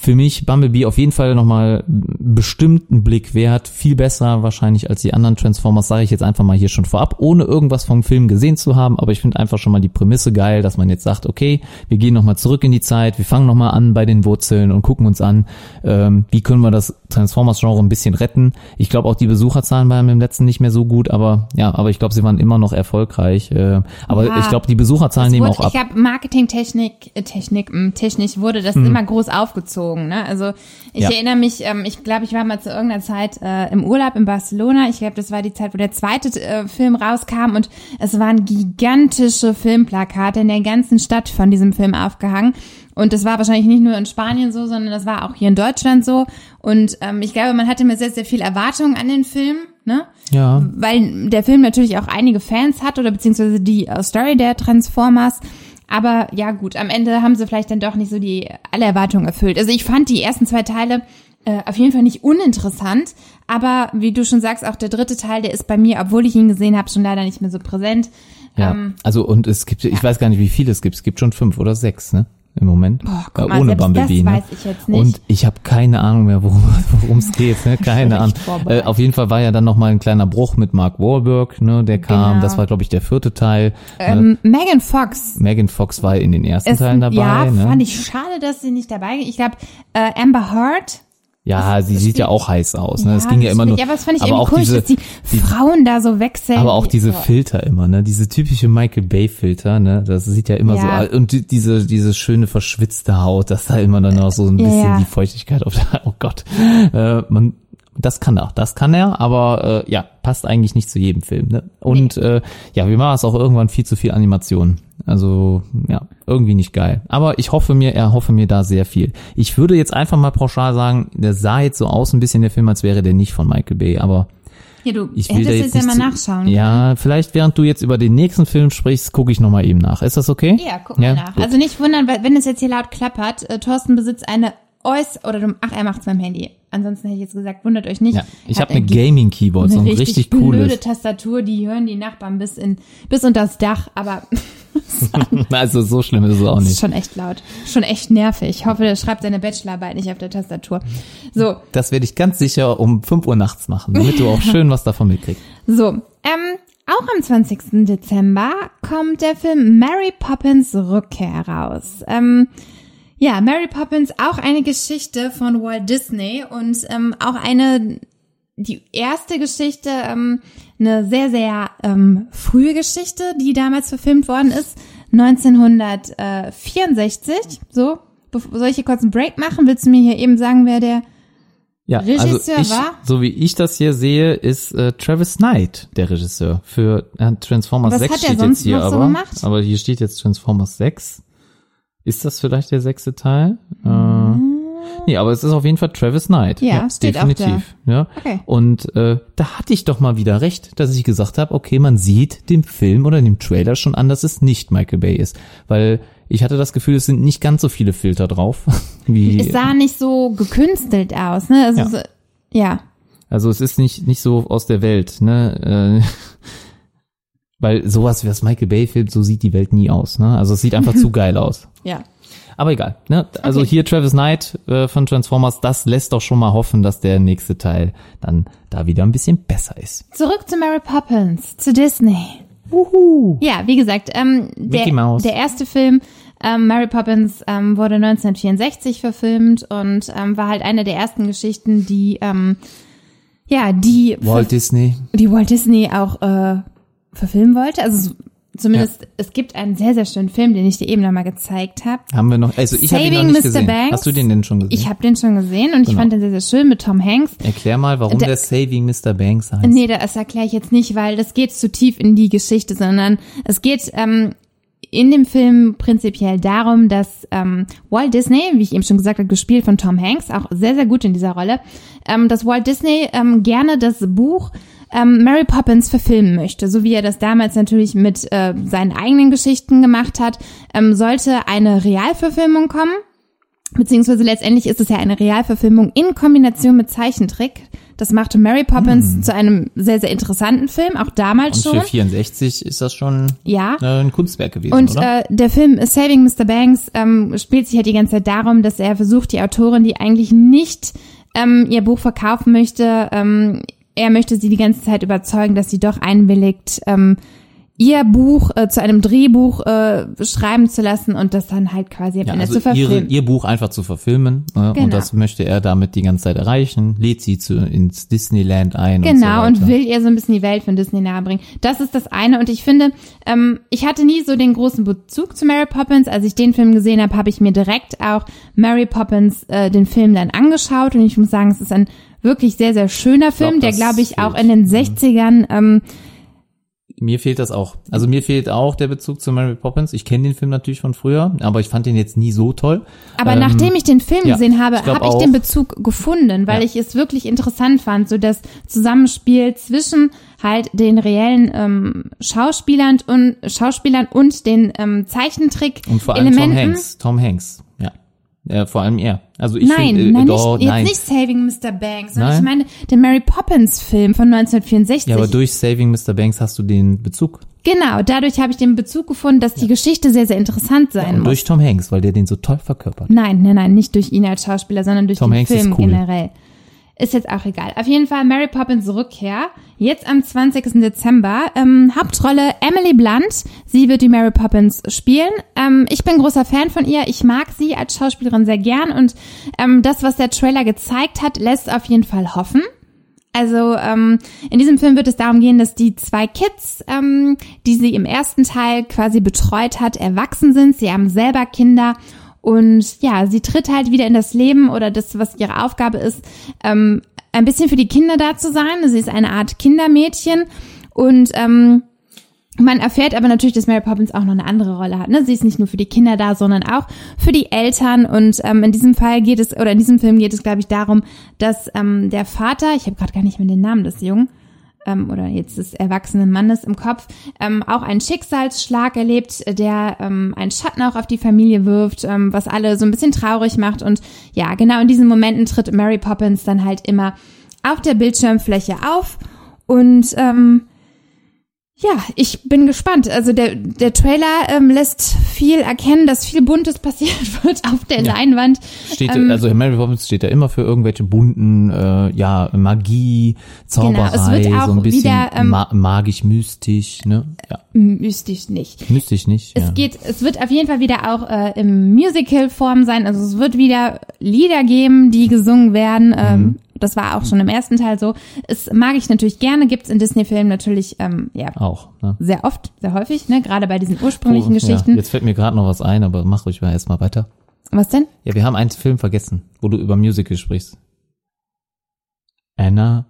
für mich Bumblebee auf jeden Fall nochmal bestimmt einen Blick wert. Viel besser wahrscheinlich als die anderen Transformers, sage ich jetzt einfach mal hier schon vorab, ohne irgendwas vom Film gesehen zu haben. Aber ich finde einfach schon mal die Prämisse geil, dass man jetzt sagt, okay, wir gehen nochmal zurück in die Zeit, wir fangen nochmal an bei den Wurzeln und gucken uns an, ähm, wie können wir das Transformers-Genre ein bisschen retten. Ich glaube auch die Besucherzahlen waren im letzten nicht mehr so gut, aber ja, aber ich glaube, sie waren immer noch erfolgreich. Äh, aber Ja. ich glaube, die Besucherzahlen Es nehmen wurde, auch ab. Ich glaube, Marketingtechnik, äh, Technik, mh, technisch wurde das immer groß aufgezogen. Ne? Also ich. Ja. erinnere mich, ähm, ich glaube, ich war mal zu irgendeiner Zeit äh, im Urlaub in Barcelona. Ich glaube, das war die Zeit, wo der zweite äh, Film rauskam und es waren gigantische Filmplakate in der ganzen Stadt von diesem Film aufgehangen. Und das war wahrscheinlich nicht nur in Spanien so, sondern das war auch hier in Deutschland so. Und ähm, ich glaube, man hatte mir sehr, sehr viel Erwartung an den Film. Ne? Ja. weil der Film natürlich auch einige Fans hat oder beziehungsweise die äh, Story der Transformers. Aber ja gut, am Ende haben sie vielleicht dann doch nicht so die alle Erwartungen erfüllt. Also ich fand die ersten zwei Teile äh, auf jeden Fall nicht uninteressant, aber wie du schon sagst, auch der dritte Teil, der ist bei mir, obwohl ich ihn gesehen habe, schon leider nicht mehr so präsent. Ja, Ähm, also und es gibt, ich weiß gar nicht, wie viele es gibt. Es gibt schon fünf oder sechs, ne? Im Moment. Boah, guck Äh, ohne Bumblebee, das ne? weiß ich jetzt nicht. Und ich habe keine Ahnung mehr, worum es geht, ne? Keine Ahnung. Äh, auf jeden Fall war ja dann noch mal ein kleiner Bruch mit Mark Wahlberg, ne? Der kam, Genau. das war glaube ich der vierte Teil. ähm, Megan Fox Megan Fox war in den ersten ist, Teilen dabei, ja, ne? fand ich schade, dass sie nicht dabei. Ich glaube, äh, Amber Heard ja, sie sieht ja auch heiß aus, ne? Es ging ja das immer nur Ja, aber das fand ich aber irgendwie auch komisch, diese dass die, Frauen da so wechseln. Aber auch diese so. Filter immer, ne? Diese typische Michael Bay Filter, ne? Das sieht ja immer Ja. so und die- diese diese schöne verschwitzte Haut, dass da immer dann noch so ein Ja, bisschen ja. die Feuchtigkeit auf der Oh Gott. Äh, man das kann er, das kann er, aber äh, ja, passt eigentlich nicht zu jedem Film. Ne? Und äh, ja, mir war es auch irgendwann viel zu viel Animation. Also ja, irgendwie nicht geil. Aber ich hoffe mir, er hoffe mir da sehr viel. Ich würde jetzt einfach mal pauschal sagen, der sah jetzt so aus ein bisschen der Film, als wäre der nicht von Michael Bay, aber Ja, du ich will hättest jetzt ja mal nachschauen. Ja, vielleicht während du jetzt über den nächsten Film sprichst, gucke ich nochmal eben nach. Ist das okay? Ja, guck mal nach. gut. Also nicht wundern, weil wenn es jetzt hier laut klappert, äh, Thorsten besitzt eine äuß oder du, ach, er macht's beim Handy. Ansonsten hätte ich jetzt gesagt, wundert euch nicht. ja, ich habe eine ein- Gaming Keyboard, so ein richtig, richtig, blöde cooles. Tastatur, die hören die Nachbarn bis in bis unter das Dach, aber Also so schlimm ist es auch das ist nicht. schon echt laut, schon echt nervig. Ich hoffe, der schreibt seine Bachelorarbeit nicht auf der Tastatur. So, Das werde ich ganz sicher um 5 Uhr nachts machen, damit du auch schön was davon mitkriegst. So, ähm, auch am 20. Dezember kommt der Film Mary Poppins Rückkehr raus. Ähm, ja, Mary Poppins, auch eine Geschichte von Walt Disney und ähm, auch eine, die erste Geschichte, ähm, eine sehr, sehr ähm, frühe Geschichte, die damals verfilmt worden ist, 1964. So, bevor, soll ich hier kurz einen Break machen? Willst du mir hier eben sagen, wer der Ja, Regisseur also ich, war? so wie ich das hier sehe, ist äh, Travis Knight der Regisseur für äh, Transformers Was 6 hat er steht sonst jetzt hier noch so aber. gemacht? Aber hier steht jetzt Transformers 6. Ist das vielleicht der sechste Teil? Äh, nee, aber es ist auf jeden Fall Travis Knight. Mhm. Ja, steht auch definitiv. Ja. Okay. Und äh, da hatte ich doch mal wieder recht, dass ich gesagt habe, okay, man sieht dem Film oder dem Trailer schon an, dass es nicht Michael Bay ist. Weil ich hatte das Gefühl, es sind nicht ganz so viele Filter drauf. Wie, Es sah nicht so gekünstelt aus, ne? Also Ja. so, ja. Also es ist nicht nicht so aus der Welt, ne? Äh, weil sowas wie das Michael Bay filmt, so sieht die Welt nie aus, ne? Also es sieht einfach zu geil aus. Ja. Aber egal, ne? Also Okay. hier Travis Knight äh, von Transformers, das lässt doch schon mal hoffen, dass der nächste Teil dann da wieder ein bisschen besser ist. Zurück zu Mary Poppins, zu Disney. Ja, wie gesagt, ähm, der, der erste Film, ähm, Mary Poppins, ähm, wurde 1964 verfilmt und ähm, war halt eine der ersten Geschichten, die, ähm, ja, die, Walt Disney. die Walt Disney auch äh, verfilmen wollte. Also Zumindest, es gibt einen sehr, sehr schönen Film, den ich dir eben nochmal gezeigt habe. Haben wir noch, also ich habe ihn noch nicht Mr. gesehen. Banks. Hast du den denn schon gesehen? Ich habe den schon gesehen und ich Genau. fand den sehr, sehr schön mit Tom Hanks. Erklär mal, warum Der- der, Saving Mr. Banks heißt. Nee, das erkläre ich jetzt nicht, weil das geht zu tief in die Geschichte, sondern es geht ähm, in dem Film prinzipiell darum, dass ähm, Walt Disney, wie ich eben schon gesagt habe, gespielt von Tom Hanks, auch sehr, sehr gut in dieser Rolle, ähm, dass Walt Disney ähm, gerne das Buch ähm, Mary Poppins verfilmen möchte, so wie er das damals natürlich mit äh, seinen eigenen Geschichten gemacht hat, ähm, sollte eine Realverfilmung kommen. Beziehungsweise letztendlich ist es ja eine Realverfilmung in Kombination mit Zeichentrick. Das machte Mary Poppins zu einem sehr, sehr interessanten Film, auch damals Und schon. für 64 ist das schon Ja. äh, ein Kunstwerk gewesen, Und oder? äh, der Film Saving Mr. Banks ähm, spielt sich halt die ganze Zeit darum, dass er versucht, die Autorin, die eigentlich nicht ähm, ihr Buch verkaufen möchte, ähm, er möchte sie die ganze Zeit überzeugen, dass sie doch einwilligt, ähm, ihr Buch äh, zu einem Drehbuch äh, schreiben zu lassen und das dann halt quasi am ja, Ende also zu ihre, verfilmen. ihr Buch einfach zu verfilmen. Äh, Genau. Und das möchte er damit die ganze Zeit erreichen. Lädt sie zu, ins Disneyland ein. Genau, und, so und, will ihr so ein bisschen die Welt von Disney nahebringen. Das ist das eine. Und ich finde, ähm, ich hatte nie so den großen Bezug zu Mary Poppins. Als ich den Film gesehen habe, habe ich mir direkt auch Mary Poppins äh, den Film dann angeschaut. Und ich muss sagen, es ist ein wirklich sehr, sehr schöner Film, der, das glaube ich, auch in den 60ern ähm, Mir fehlt das auch. Also mir fehlt auch der Bezug zu Mary Poppins. Ich kenne den Film natürlich von früher, aber ich fand den jetzt nie so toll. Aber Ähm, nachdem ich den Film ja, gesehen habe, glaub habe ich den Bezug gefunden, weil Ja. ich es wirklich interessant fand, so das Zusammenspiel zwischen halt den reellen ähm, Schauspielern und Schauspielern und den ähm, Zeichentrick Und vor allem Tom Elementen. Hanks. Tom Hanks. Äh, vor allem er. Also ich nein, finde, äh, nein, doch, nicht, nein. jetzt nicht Saving Mr. Banks, sondern Nein? ich meine den Mary Poppins Film von 1964. Ja, aber durch Saving Mr. Banks hast du den Bezug. genau, dadurch habe ich den Bezug gefunden, dass die Geschichte sehr, sehr interessant sein Und muss. durch Tom Hanks, weil der den so toll verkörpert. Nein, nein, nein, nicht durch ihn als Schauspieler, sondern durch Tom den Hanks Film cool. generell. Ist jetzt auch egal. Auf jeden Fall Mary Poppins Rückkehr. Jetzt am 20. Dezember. Ähm, Hauptrolle Emily Blunt. Sie wird die Mary Poppins spielen. Ähm, ich bin großer Fan von ihr. Ich mag sie als Schauspielerin sehr gern. Und ähm, das, was der Trailer gezeigt hat, lässt auf jeden Fall hoffen. Also ähm, in diesem Film wird es darum gehen, dass die zwei Kids, ähm, die sie im ersten Teil quasi betreut hat, erwachsen sind. Sie haben selber Kinder und ja, sie tritt halt wieder in das Leben oder das, was ihre Aufgabe ist, ähm, ein bisschen für die Kinder da zu sein. Sie ist eine Art Kindermädchen und ähm, man erfährt aber natürlich, dass Mary Poppins auch noch eine andere Rolle hat. Ne? Sie ist nicht nur für die Kinder da, sondern auch für die Eltern. Und ähm, in diesem Fall geht es, oder in diesem Film geht es, glaube ich, darum, dass ähm, der Vater, ich habe gerade gar nicht mehr den Namen des Jungen, ähm, oder jetzt des erwachsenen Mannes im Kopf, ähm, auch einen Schicksalsschlag erlebt, der ähm, einen Schatten auch auf die Familie wirft, ähm, was alle so ein bisschen traurig macht. Und ja, genau in diesen Momenten tritt Mary Poppins dann halt immer auf der Bildschirmfläche auf. Und ähm, ja, ich bin gespannt. Also der, der Trailer ähm, lässt viel erkennen, dass viel Buntes passiert wird auf der Ja. Leinwand. Steht, Ähm, also Mary Poppins steht ja immer für irgendwelche bunten, äh, ja, Magie, Zauberei, Genau, es wird auch so ein bisschen wieder, ähm, ma magisch, mystisch, ne? Ja, Mystisch nicht. mystisch nicht. Es ja. geht, es wird auf jeden Fall wieder auch äh, im Musical-Form sein. Also es wird wieder Lieder geben, die gesungen werden. Ähm, Mhm. Das war auch schon im ersten Teil so. Es mag ich natürlich gerne. Gibt's in Disney-Filmen natürlich ähm, ja auch. Ne? sehr oft, sehr häufig. Ne? Gerade bei diesen ursprünglichen Oh, Geschichten. Ja, jetzt fällt mir gerade noch was ein, aber mach ruhig mal erstmal weiter. Was denn? Ja, wir haben einen Film vergessen, wo du über Musical sprichst. Anna,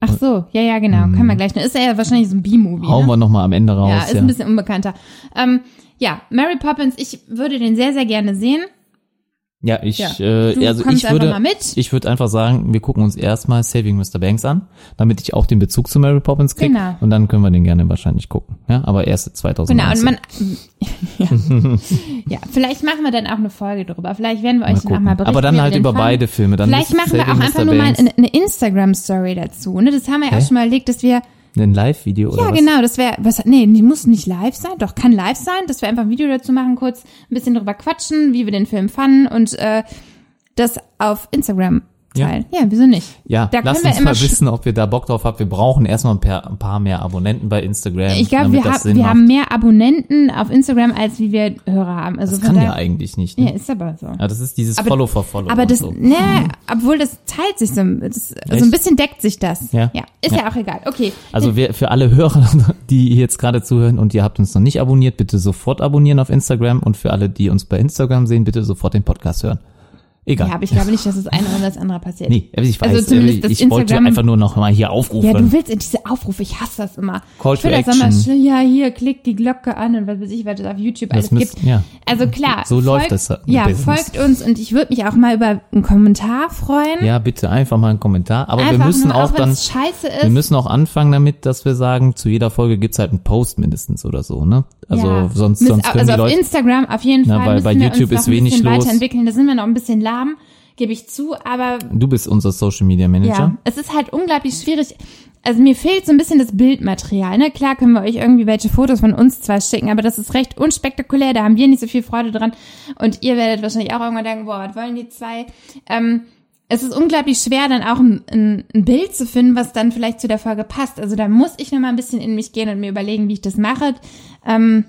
Ach so, ja, ja, genau. Können wir gleich. Ist ja wahrscheinlich so ein B-Movie. Hauen ne? wir noch mal am Ende raus. Ja, ist ein bisschen unbekannter. Ähm, ja, Mary Poppins, ich würde den sehr, sehr gerne sehen. Ja, ich, Ja. äh, also ich würde, mal ich würde einfach sagen, wir gucken uns erstmal Saving Mr. Banks an, damit ich auch den Bezug zu Mary Poppins kriege. Genau. Und dann können wir den gerne wahrscheinlich gucken. Ja, aber erst 2019. Genau, und man, ja. ja, vielleicht machen wir dann auch eine Folge drüber. Vielleicht werden wir euch dann auch mal berichten. aber dann halt über fanden. beide Filme. Dann Vielleicht machen wir auch Mr. einfach nur mal eine, eine Instagram-Story dazu. Ne? Das haben wir ja auch schon mal überlegt, dass wir, ein Live-Video oder ja was? genau, das wäre, was, nee, die muss nicht live sein, doch, kann live sein, dass wir einfach ein Video dazu machen, kurz ein bisschen drüber quatschen, wie wir den Film fanden und äh, das auf Instagram teilen. Ja, wieso nicht? Ja, Da lasst wir uns mal wissen, ob wir da Bock drauf haben. Wir brauchen erstmal ein paar, ein paar mehr Abonnenten bei Instagram. Ich glaube, wir, hab, wir haben mehr Abonnenten auf Instagram, als wie wir Hörer haben. Also Das kann ja daher- eigentlich nicht. Ja, Ne? ist aber so. Ja, das ist dieses Aber- Follow for Follow. Aber das, so. ne, obwohl das teilt sich so, das, so ein bisschen deckt sich das. Ja. ja ist ja. Ja. auch egal. Okay. Also wer, für alle Hörer, die jetzt gerade zuhören und ihr habt uns noch nicht abonniert, bitte sofort abonnieren auf Instagram und für alle, die uns bei Instagram sehen, bitte sofort den Podcast hören. Egal. Ja, aber ich glaube nicht, dass das eine oder das andere passiert. nee, ich weiß, Also zumindest das ich wollte Instagram- einfach nur noch mal hier aufrufen. Ja, du willst diese Aufrufe, ich hasse das immer. Call ich to das immer action. schön, ja, hier, klick die Glocke an und was weiß ich, was es auf YouTube alles Das müsst- gibt. ja. Also klar. So läuft folgt, das Ja, Business. folgt uns und ich würde mich auch mal über einen Kommentar freuen. ja, bitte einfach mal einen Kommentar. Aber Einfach wir müssen auch wenn dann, scheiße ist. wir müssen auch anfangen damit, dass wir sagen, zu jeder Folge gibt's halt einen Post mindestens oder so, ne? Also ja. sonst, Müssen- sonst können also die auf Leute, Instagram auf jeden Na, Fall weil müssen bei YouTube ist wenig los. weiterentwickeln. Da sind wir noch ein bisschen lahm, gebe ich zu, aber du bist unser Social Media Manager. ja, es ist halt unglaublich schwierig. Also mir fehlt so ein bisschen das Bildmaterial. Ne? Klar können wir euch irgendwie welche Fotos von uns zwar schicken, aber das ist recht unspektakulär. Da haben wir nicht so viel Freude dran. Und ihr werdet wahrscheinlich auch irgendwann denken, boah, was wollen die zwei? Ähm, es ist unglaublich schwer, dann auch ein, ein, ein Bild zu finden, was dann vielleicht zu der Folge passt. Also da muss ich noch mal ein bisschen in mich gehen und mir überlegen, wie ich das mache. Ähm,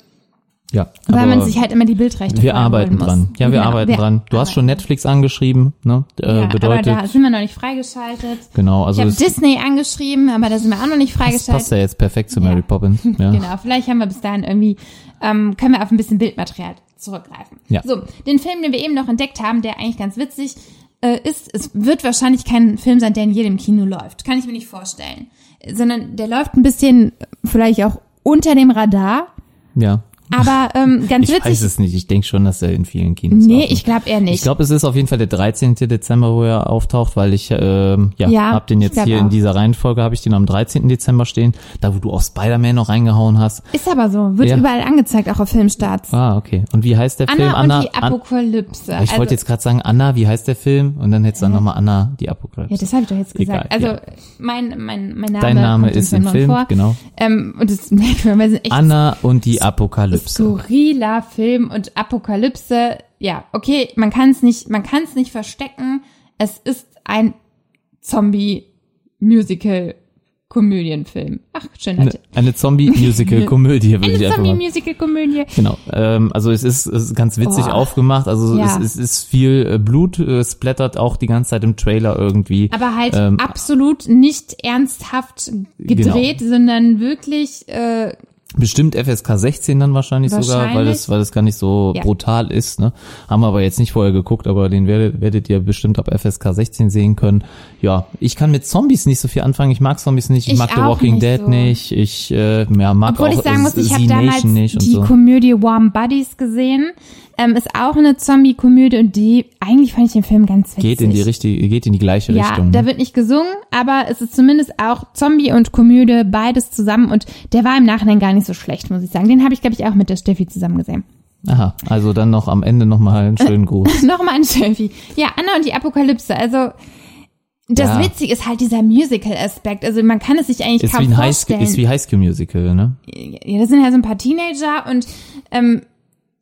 Ja, weil man sich halt immer die Bildrechte wir arbeiten dran. Ja, wir Genau, arbeiten dran. Du hast schon. Netflix angeschrieben, ne? Äh, Ja, bedeutet, aber da sind wir noch nicht freigeschaltet. genau, also Ich habe Disney angeschrieben, aber da sind wir auch noch nicht das freigeschaltet. passt ja jetzt perfekt zu Ja. Mary Poppins. Ja. Genau, vielleicht haben wir bis dahin irgendwie, ähm, können wir auf ein bisschen Bildmaterial zurückgreifen. Ja. So, den Film, den wir eben noch entdeckt haben, der eigentlich ganz witzig äh, ist, es wird wahrscheinlich kein Film sein, der in jedem Kino läuft. Kann ich mir nicht vorstellen. Sondern der läuft ein bisschen vielleicht auch unter dem Radar. ja. Aber ähm, ganz Ich witzig. weiß es nicht. Ich denke schon, dass er in vielen Kinos nee, läuft. ich glaube eher nicht. Ich glaube, es ist auf jeden Fall der 13. Dezember, wo er auftaucht, weil ich ähm, ja, Ja, hab den ich jetzt hier in auch. dieser Reihenfolge habe ich den am 13. Dezember stehen, da wo du auch Spider-Man noch reingehauen hast. ist aber so, wird Ja. überall angezeigt, auch auf Filmstarts. Ah, okay. Und wie heißt der Film? Anna und die An- Apokalypse. ich wollte Also- jetzt gerade sagen, Anna, wie heißt der Film? Und dann hättest du dann nochmal Anna, die Apokalypse. Ja, das habe ich doch jetzt gesagt. Egal, also ja. mein, mein, mein Name, Dein Name ist im Film vor. genau. Ähm, und das merkt man, weil Anna und die Apokalypse. Skurriler Film und Apokalypse. Ja, okay, man kann es nicht, man kann es nicht verstecken. Es ist ein Zombie-Musical. Komödienfilm. Ach, schön. Eine, eine Zombie-Musical-Komödie, würde Eine ich einfach mal. Zombie-Musical-Komödie. Genau. Ähm, also es ist, es ist ganz witzig Oh. aufgemacht. Also Ja. es, es ist viel äh, Blut, äh, es blättert auch die ganze Zeit im Trailer irgendwie. Aber halt Ähm, absolut nicht ernsthaft gedreht, sondern wirklich äh, Bestimmt FSK 16 dann wahrscheinlich, sogar, weil Wahrscheinlich. das, weil das gar nicht so Ja. brutal ist. Ne? Haben wir aber jetzt nicht vorher geguckt, aber den werdet, werdet ihr bestimmt ab FSK 16 sehen können. Ja, ich kann mit Zombies nicht so viel anfangen. Ich mag Zombies nicht. Ich, Ich mag The Walking nicht Dead so. nicht. Ich äh, ja, mag Obwohl auch ich sagen muss, ich habe damals nicht die so. Komödie Warm Buddies gesehen. Ähm, ist auch eine Zombie-Komödie und die, eigentlich fand ich den Film ganz witzig. Geht in die richtige, geht in die gleiche Ja, Richtung. da Ne? wird nicht gesungen, aber es ist zumindest auch Zombie und Komödie, beides zusammen und der war im Nachhinein gar nicht so schlecht, muss ich sagen. Den habe ich, glaube ich, auch mit der Steffi zusammen gesehen. Aha, also dann noch am Ende nochmal einen schönen Gruß. Nochmal ein Steffi. Ja, Anna und die Apokalypse, also das Ja. Witzige ist halt dieser Musical-Aspekt. Also man kann es sich eigentlich ist, kaum wie ein High, vorstellen. ist wie High School Musical, ne? ja, das sind ja so ein paar Teenager und ähm,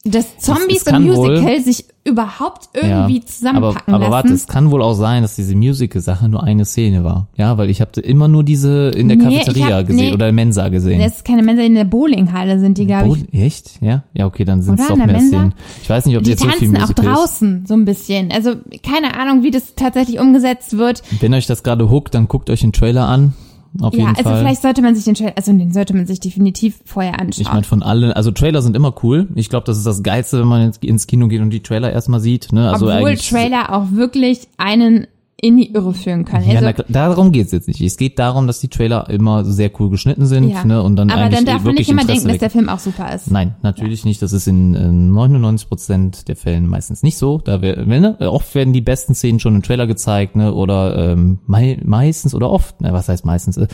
dass Zombies es kann und wohl- Musical sich überhaupt irgendwie aber, zusammenpacken aber lassen. warte, es kann wohl auch sein, dass diese Musical-Sache nur eine Szene war. Ja, weil ich habe immer nur diese in der Nee, Cafeteria hab- gesehen nee. oder in Mensa gesehen. das ist keine Mensa, in der Bowlinghalle sind die, glaube ich. Echt? Ja? Ja, okay, dann sind es doch mehr Mensa? Szenen. Ich weiß nicht, ob Die jetzt so viel tanzen auch Musical ist. draußen so ein bisschen. Also keine Ahnung, wie das tatsächlich umgesetzt wird. Wenn euch das gerade huckt, dann guckt euch den Trailer an. Auf ja, jeden also Fall. vielleicht sollte man sich den Trailer, also den sollte man sich definitiv vorher anschauen. ich meine von allen, also Trailer sind immer cool. Ich glaube, das ist das Geilste, wenn man ins, Kino geht und die Trailer erstmal sieht. Ne? Also Obwohl Trailer auch wirklich einen in die Irre führen können. Ja, Also, na, darum geht's jetzt nicht. Es geht darum, dass die Trailer immer sehr cool geschnitten sind, ja. ne? Und dann Aber eigentlich dann darf man nicht immer Interesse denken, dass der Film auch super ist. Nein, natürlich nicht. Das ist in äh, 99 Prozent der Fällen meistens nicht so. Da wär, ne, oft werden die besten Szenen schon im Trailer gezeigt, ne? Oder ähm, mei meistens oder oft. Ne, was heißt meistens? Äh,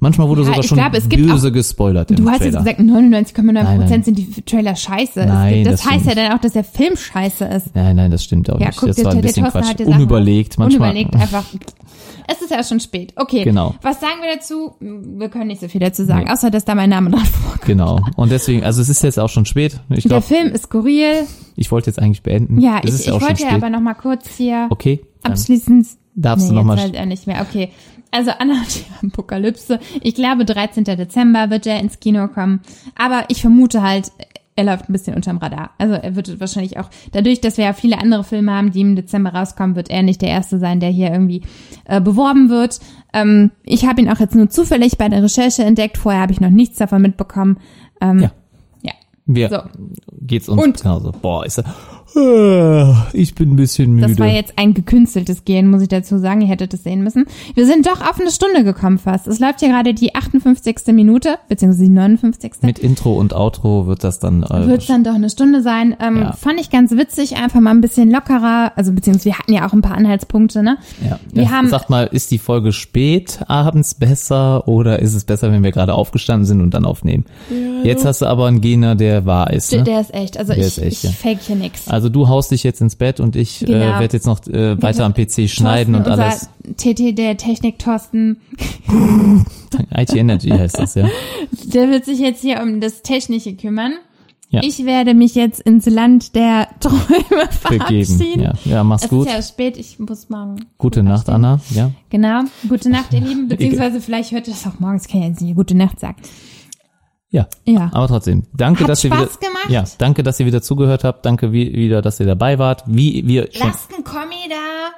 manchmal wurde Ja, sogar schon glaub, böse auch- gespoilert im Du hast Trailer. jetzt gesagt, 99,9 Nein, nein. Prozent sind die Trailer scheiße. Nein, das, das heißt ja dann auch, dass der Film scheiße ist. Nein, nein, das stimmt auch Ja, nicht. guck Das war ein der bisschen Quatsch. Unüberlegt, manchmal. Unüberlegt einfach. Es ist ja schon spät. Okay. Genau. Was sagen wir dazu? Wir können nicht so viel dazu sagen, Nee. außer dass da mein Name dran vorkommt. Genau. Und deswegen, also es ist jetzt auch schon spät. Ich Der glaube, Film ist skurril. ich wollte jetzt eigentlich beenden. Ja, es ich, ja ich wollte spät. aber noch mal kurz hier Okay. Abschließend darfst Nee, du nochmal. jetzt halt nicht mehr. Okay. Also Anna und die Apokalypse. Ich glaube, 13. Dezember wird er ins Kino kommen. Aber ich vermute halt, er läuft ein bisschen unterm Radar. Also er wird wahrscheinlich auch, dadurch, dass wir ja viele andere Filme haben, die im Dezember rauskommen, wird er nicht der Erste sein, der hier irgendwie äh, beworben wird. Ähm, ich habe ihn auch jetzt nur zufällig bei der Recherche entdeckt. Vorher habe ich noch nichts davon mitbekommen. Ähm, Ja. ja. Wir So. geht's uns Und- genauso. Boah, ist er. Äh, Ich bin ein bisschen müde. Das war jetzt ein gekünsteltes Gehen, muss ich dazu sagen. Ihr hättet es sehen müssen. Wir sind doch auf eine Stunde gekommen fast. Es läuft hier gerade die 58. Minute, beziehungsweise die 59. Mit Intro und Outro wird das dann. Äh, Wird es dann doch eine Stunde sein. Ähm, Ja. Fand ich ganz witzig, einfach mal ein bisschen lockerer. Also beziehungsweise wir hatten ja auch ein paar Anhaltspunkte, ne? ja. Wir Ja, haben- Sag mal, ist die Folge spät abends besser oder ist es besser, wenn wir gerade aufgestanden sind und dann aufnehmen? Jetzt hast du aber einen Gegner, der wahr ist. Der, Ne? der ist echt. Also Der ich, echt, ich ja. fake hier nix. Also du haust dich jetzt ins Bett und ich Genau. äh, werde jetzt noch äh, weiter am PC schneiden und Thorsten, alles. Unser TT, der Technik-Thorsten, IT Energy heißt das, ja. der wird sich jetzt hier um das Technische kümmern. Ja. Ich werde mich jetzt ins Land der Träume Begeben. verabschieden. Ja, ja mach's Es gut. ist ja spät, ich muss morgen. Gute Nacht, Anna. Ja. Genau. Gute Nacht, ihr Lieben. Beziehungsweise vielleicht hört ihr das auch morgens. Kann ja jetzt nicht gute Nacht sagen. Ja. Ja. Aber trotzdem, danke, Hat dass ihr Spaß wieder, gemacht. ja, danke, dass ihr wieder zugehört habt. Danke wie, wieder, dass ihr dabei wart. Wie wir Lasst ein Kommi da.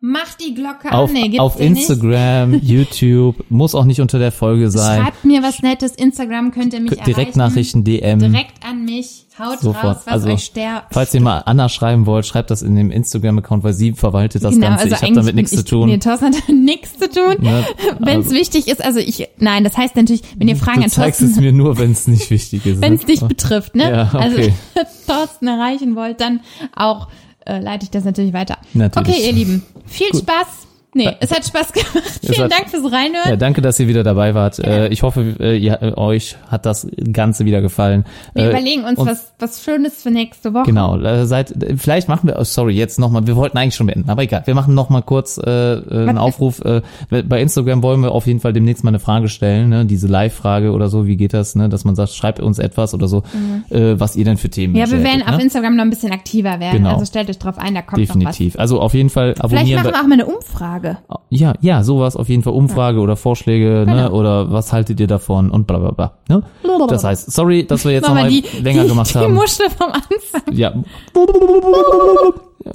Macht die Glocke auf, an. Nee, auf eh nicht. Instagram, YouTube, muss auch nicht unter der Folge sein. Schreibt mir was Nettes. Instagram könnt ihr mich erreichen. Direktnachrichten, DM. Direkt an mich. Haut Sofort. raus, was Also, euch stärkt. Falls ihr mal Anna schreiben wollt, schreibt das in dem Instagram-Account, weil sie verwaltet das genau, Ganze. also ich habe damit nichts ich, zu tun. Nee, Thorsten hat damit nichts zu tun. Ne? Wenn es Also, wichtig ist, also ich, nein, das heißt natürlich, wenn ihr Fragen du an zeigst Thorsten es mir nur, wenn es nicht wichtig ist. wenn es ne? dich betrifft, ne? Ja, okay. Also Thorsten erreichen wollt, dann auch äh, leite ich das natürlich weiter. Natürlich. Okay, ihr Lieben, viel Spaß. Nee, es hat Spaß gemacht. Vielen hat- Dank fürs Reinhören. Ja, danke, dass ihr wieder dabei wart. Äh, ich hoffe, äh, ihr, äh, euch hat das Ganze wieder gefallen. Wir Äh, überlegen uns was, was Schönes für nächste Woche. Genau, äh, äh, vielleicht machen wir, oh, sorry, jetzt nochmal, wir wollten eigentlich schon beenden, aber egal, wir machen nochmal kurz äh, äh, einen Was- Aufruf. Äh, bei Instagram wollen wir auf jeden Fall demnächst mal eine Frage stellen, ne? diese Live-Frage oder so, wie geht das, ne? dass man sagt, schreibt uns etwas oder so, äh, was ihr denn für Themen Mhm. Ja, wir werden auf ne? Instagram noch ein bisschen aktiver werden. Genau. Also stellt euch drauf ein, da kommt noch was. Definitiv. Also auf jeden Fall Vielleicht abonnieren. machen wir auch mal eine Umfrage. Ja, ja, sowas auf jeden Fall. Umfrage oder Vorschläge, ne? Genau. Oder was haltet ihr davon und bla bla bla. Ne? Das heißt, sorry, dass wir jetzt Nochmal die, länger die, gemacht die haben. Muschel vom Anfang. Ja.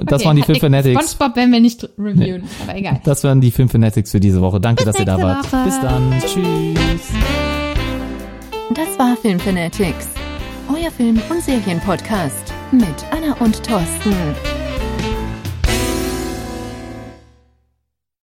Das Okay, waren die nix. Fanatics. SpongeBob werden wir nicht reviewen, aber egal. Das waren die fünf Fanatics für diese Woche. Danke, Bis dass ihr da wart. Woche. Bis dann. Tschüss. Das war Film Fanatics, euer Film- und Serienpodcast mit Anna und Thorsten.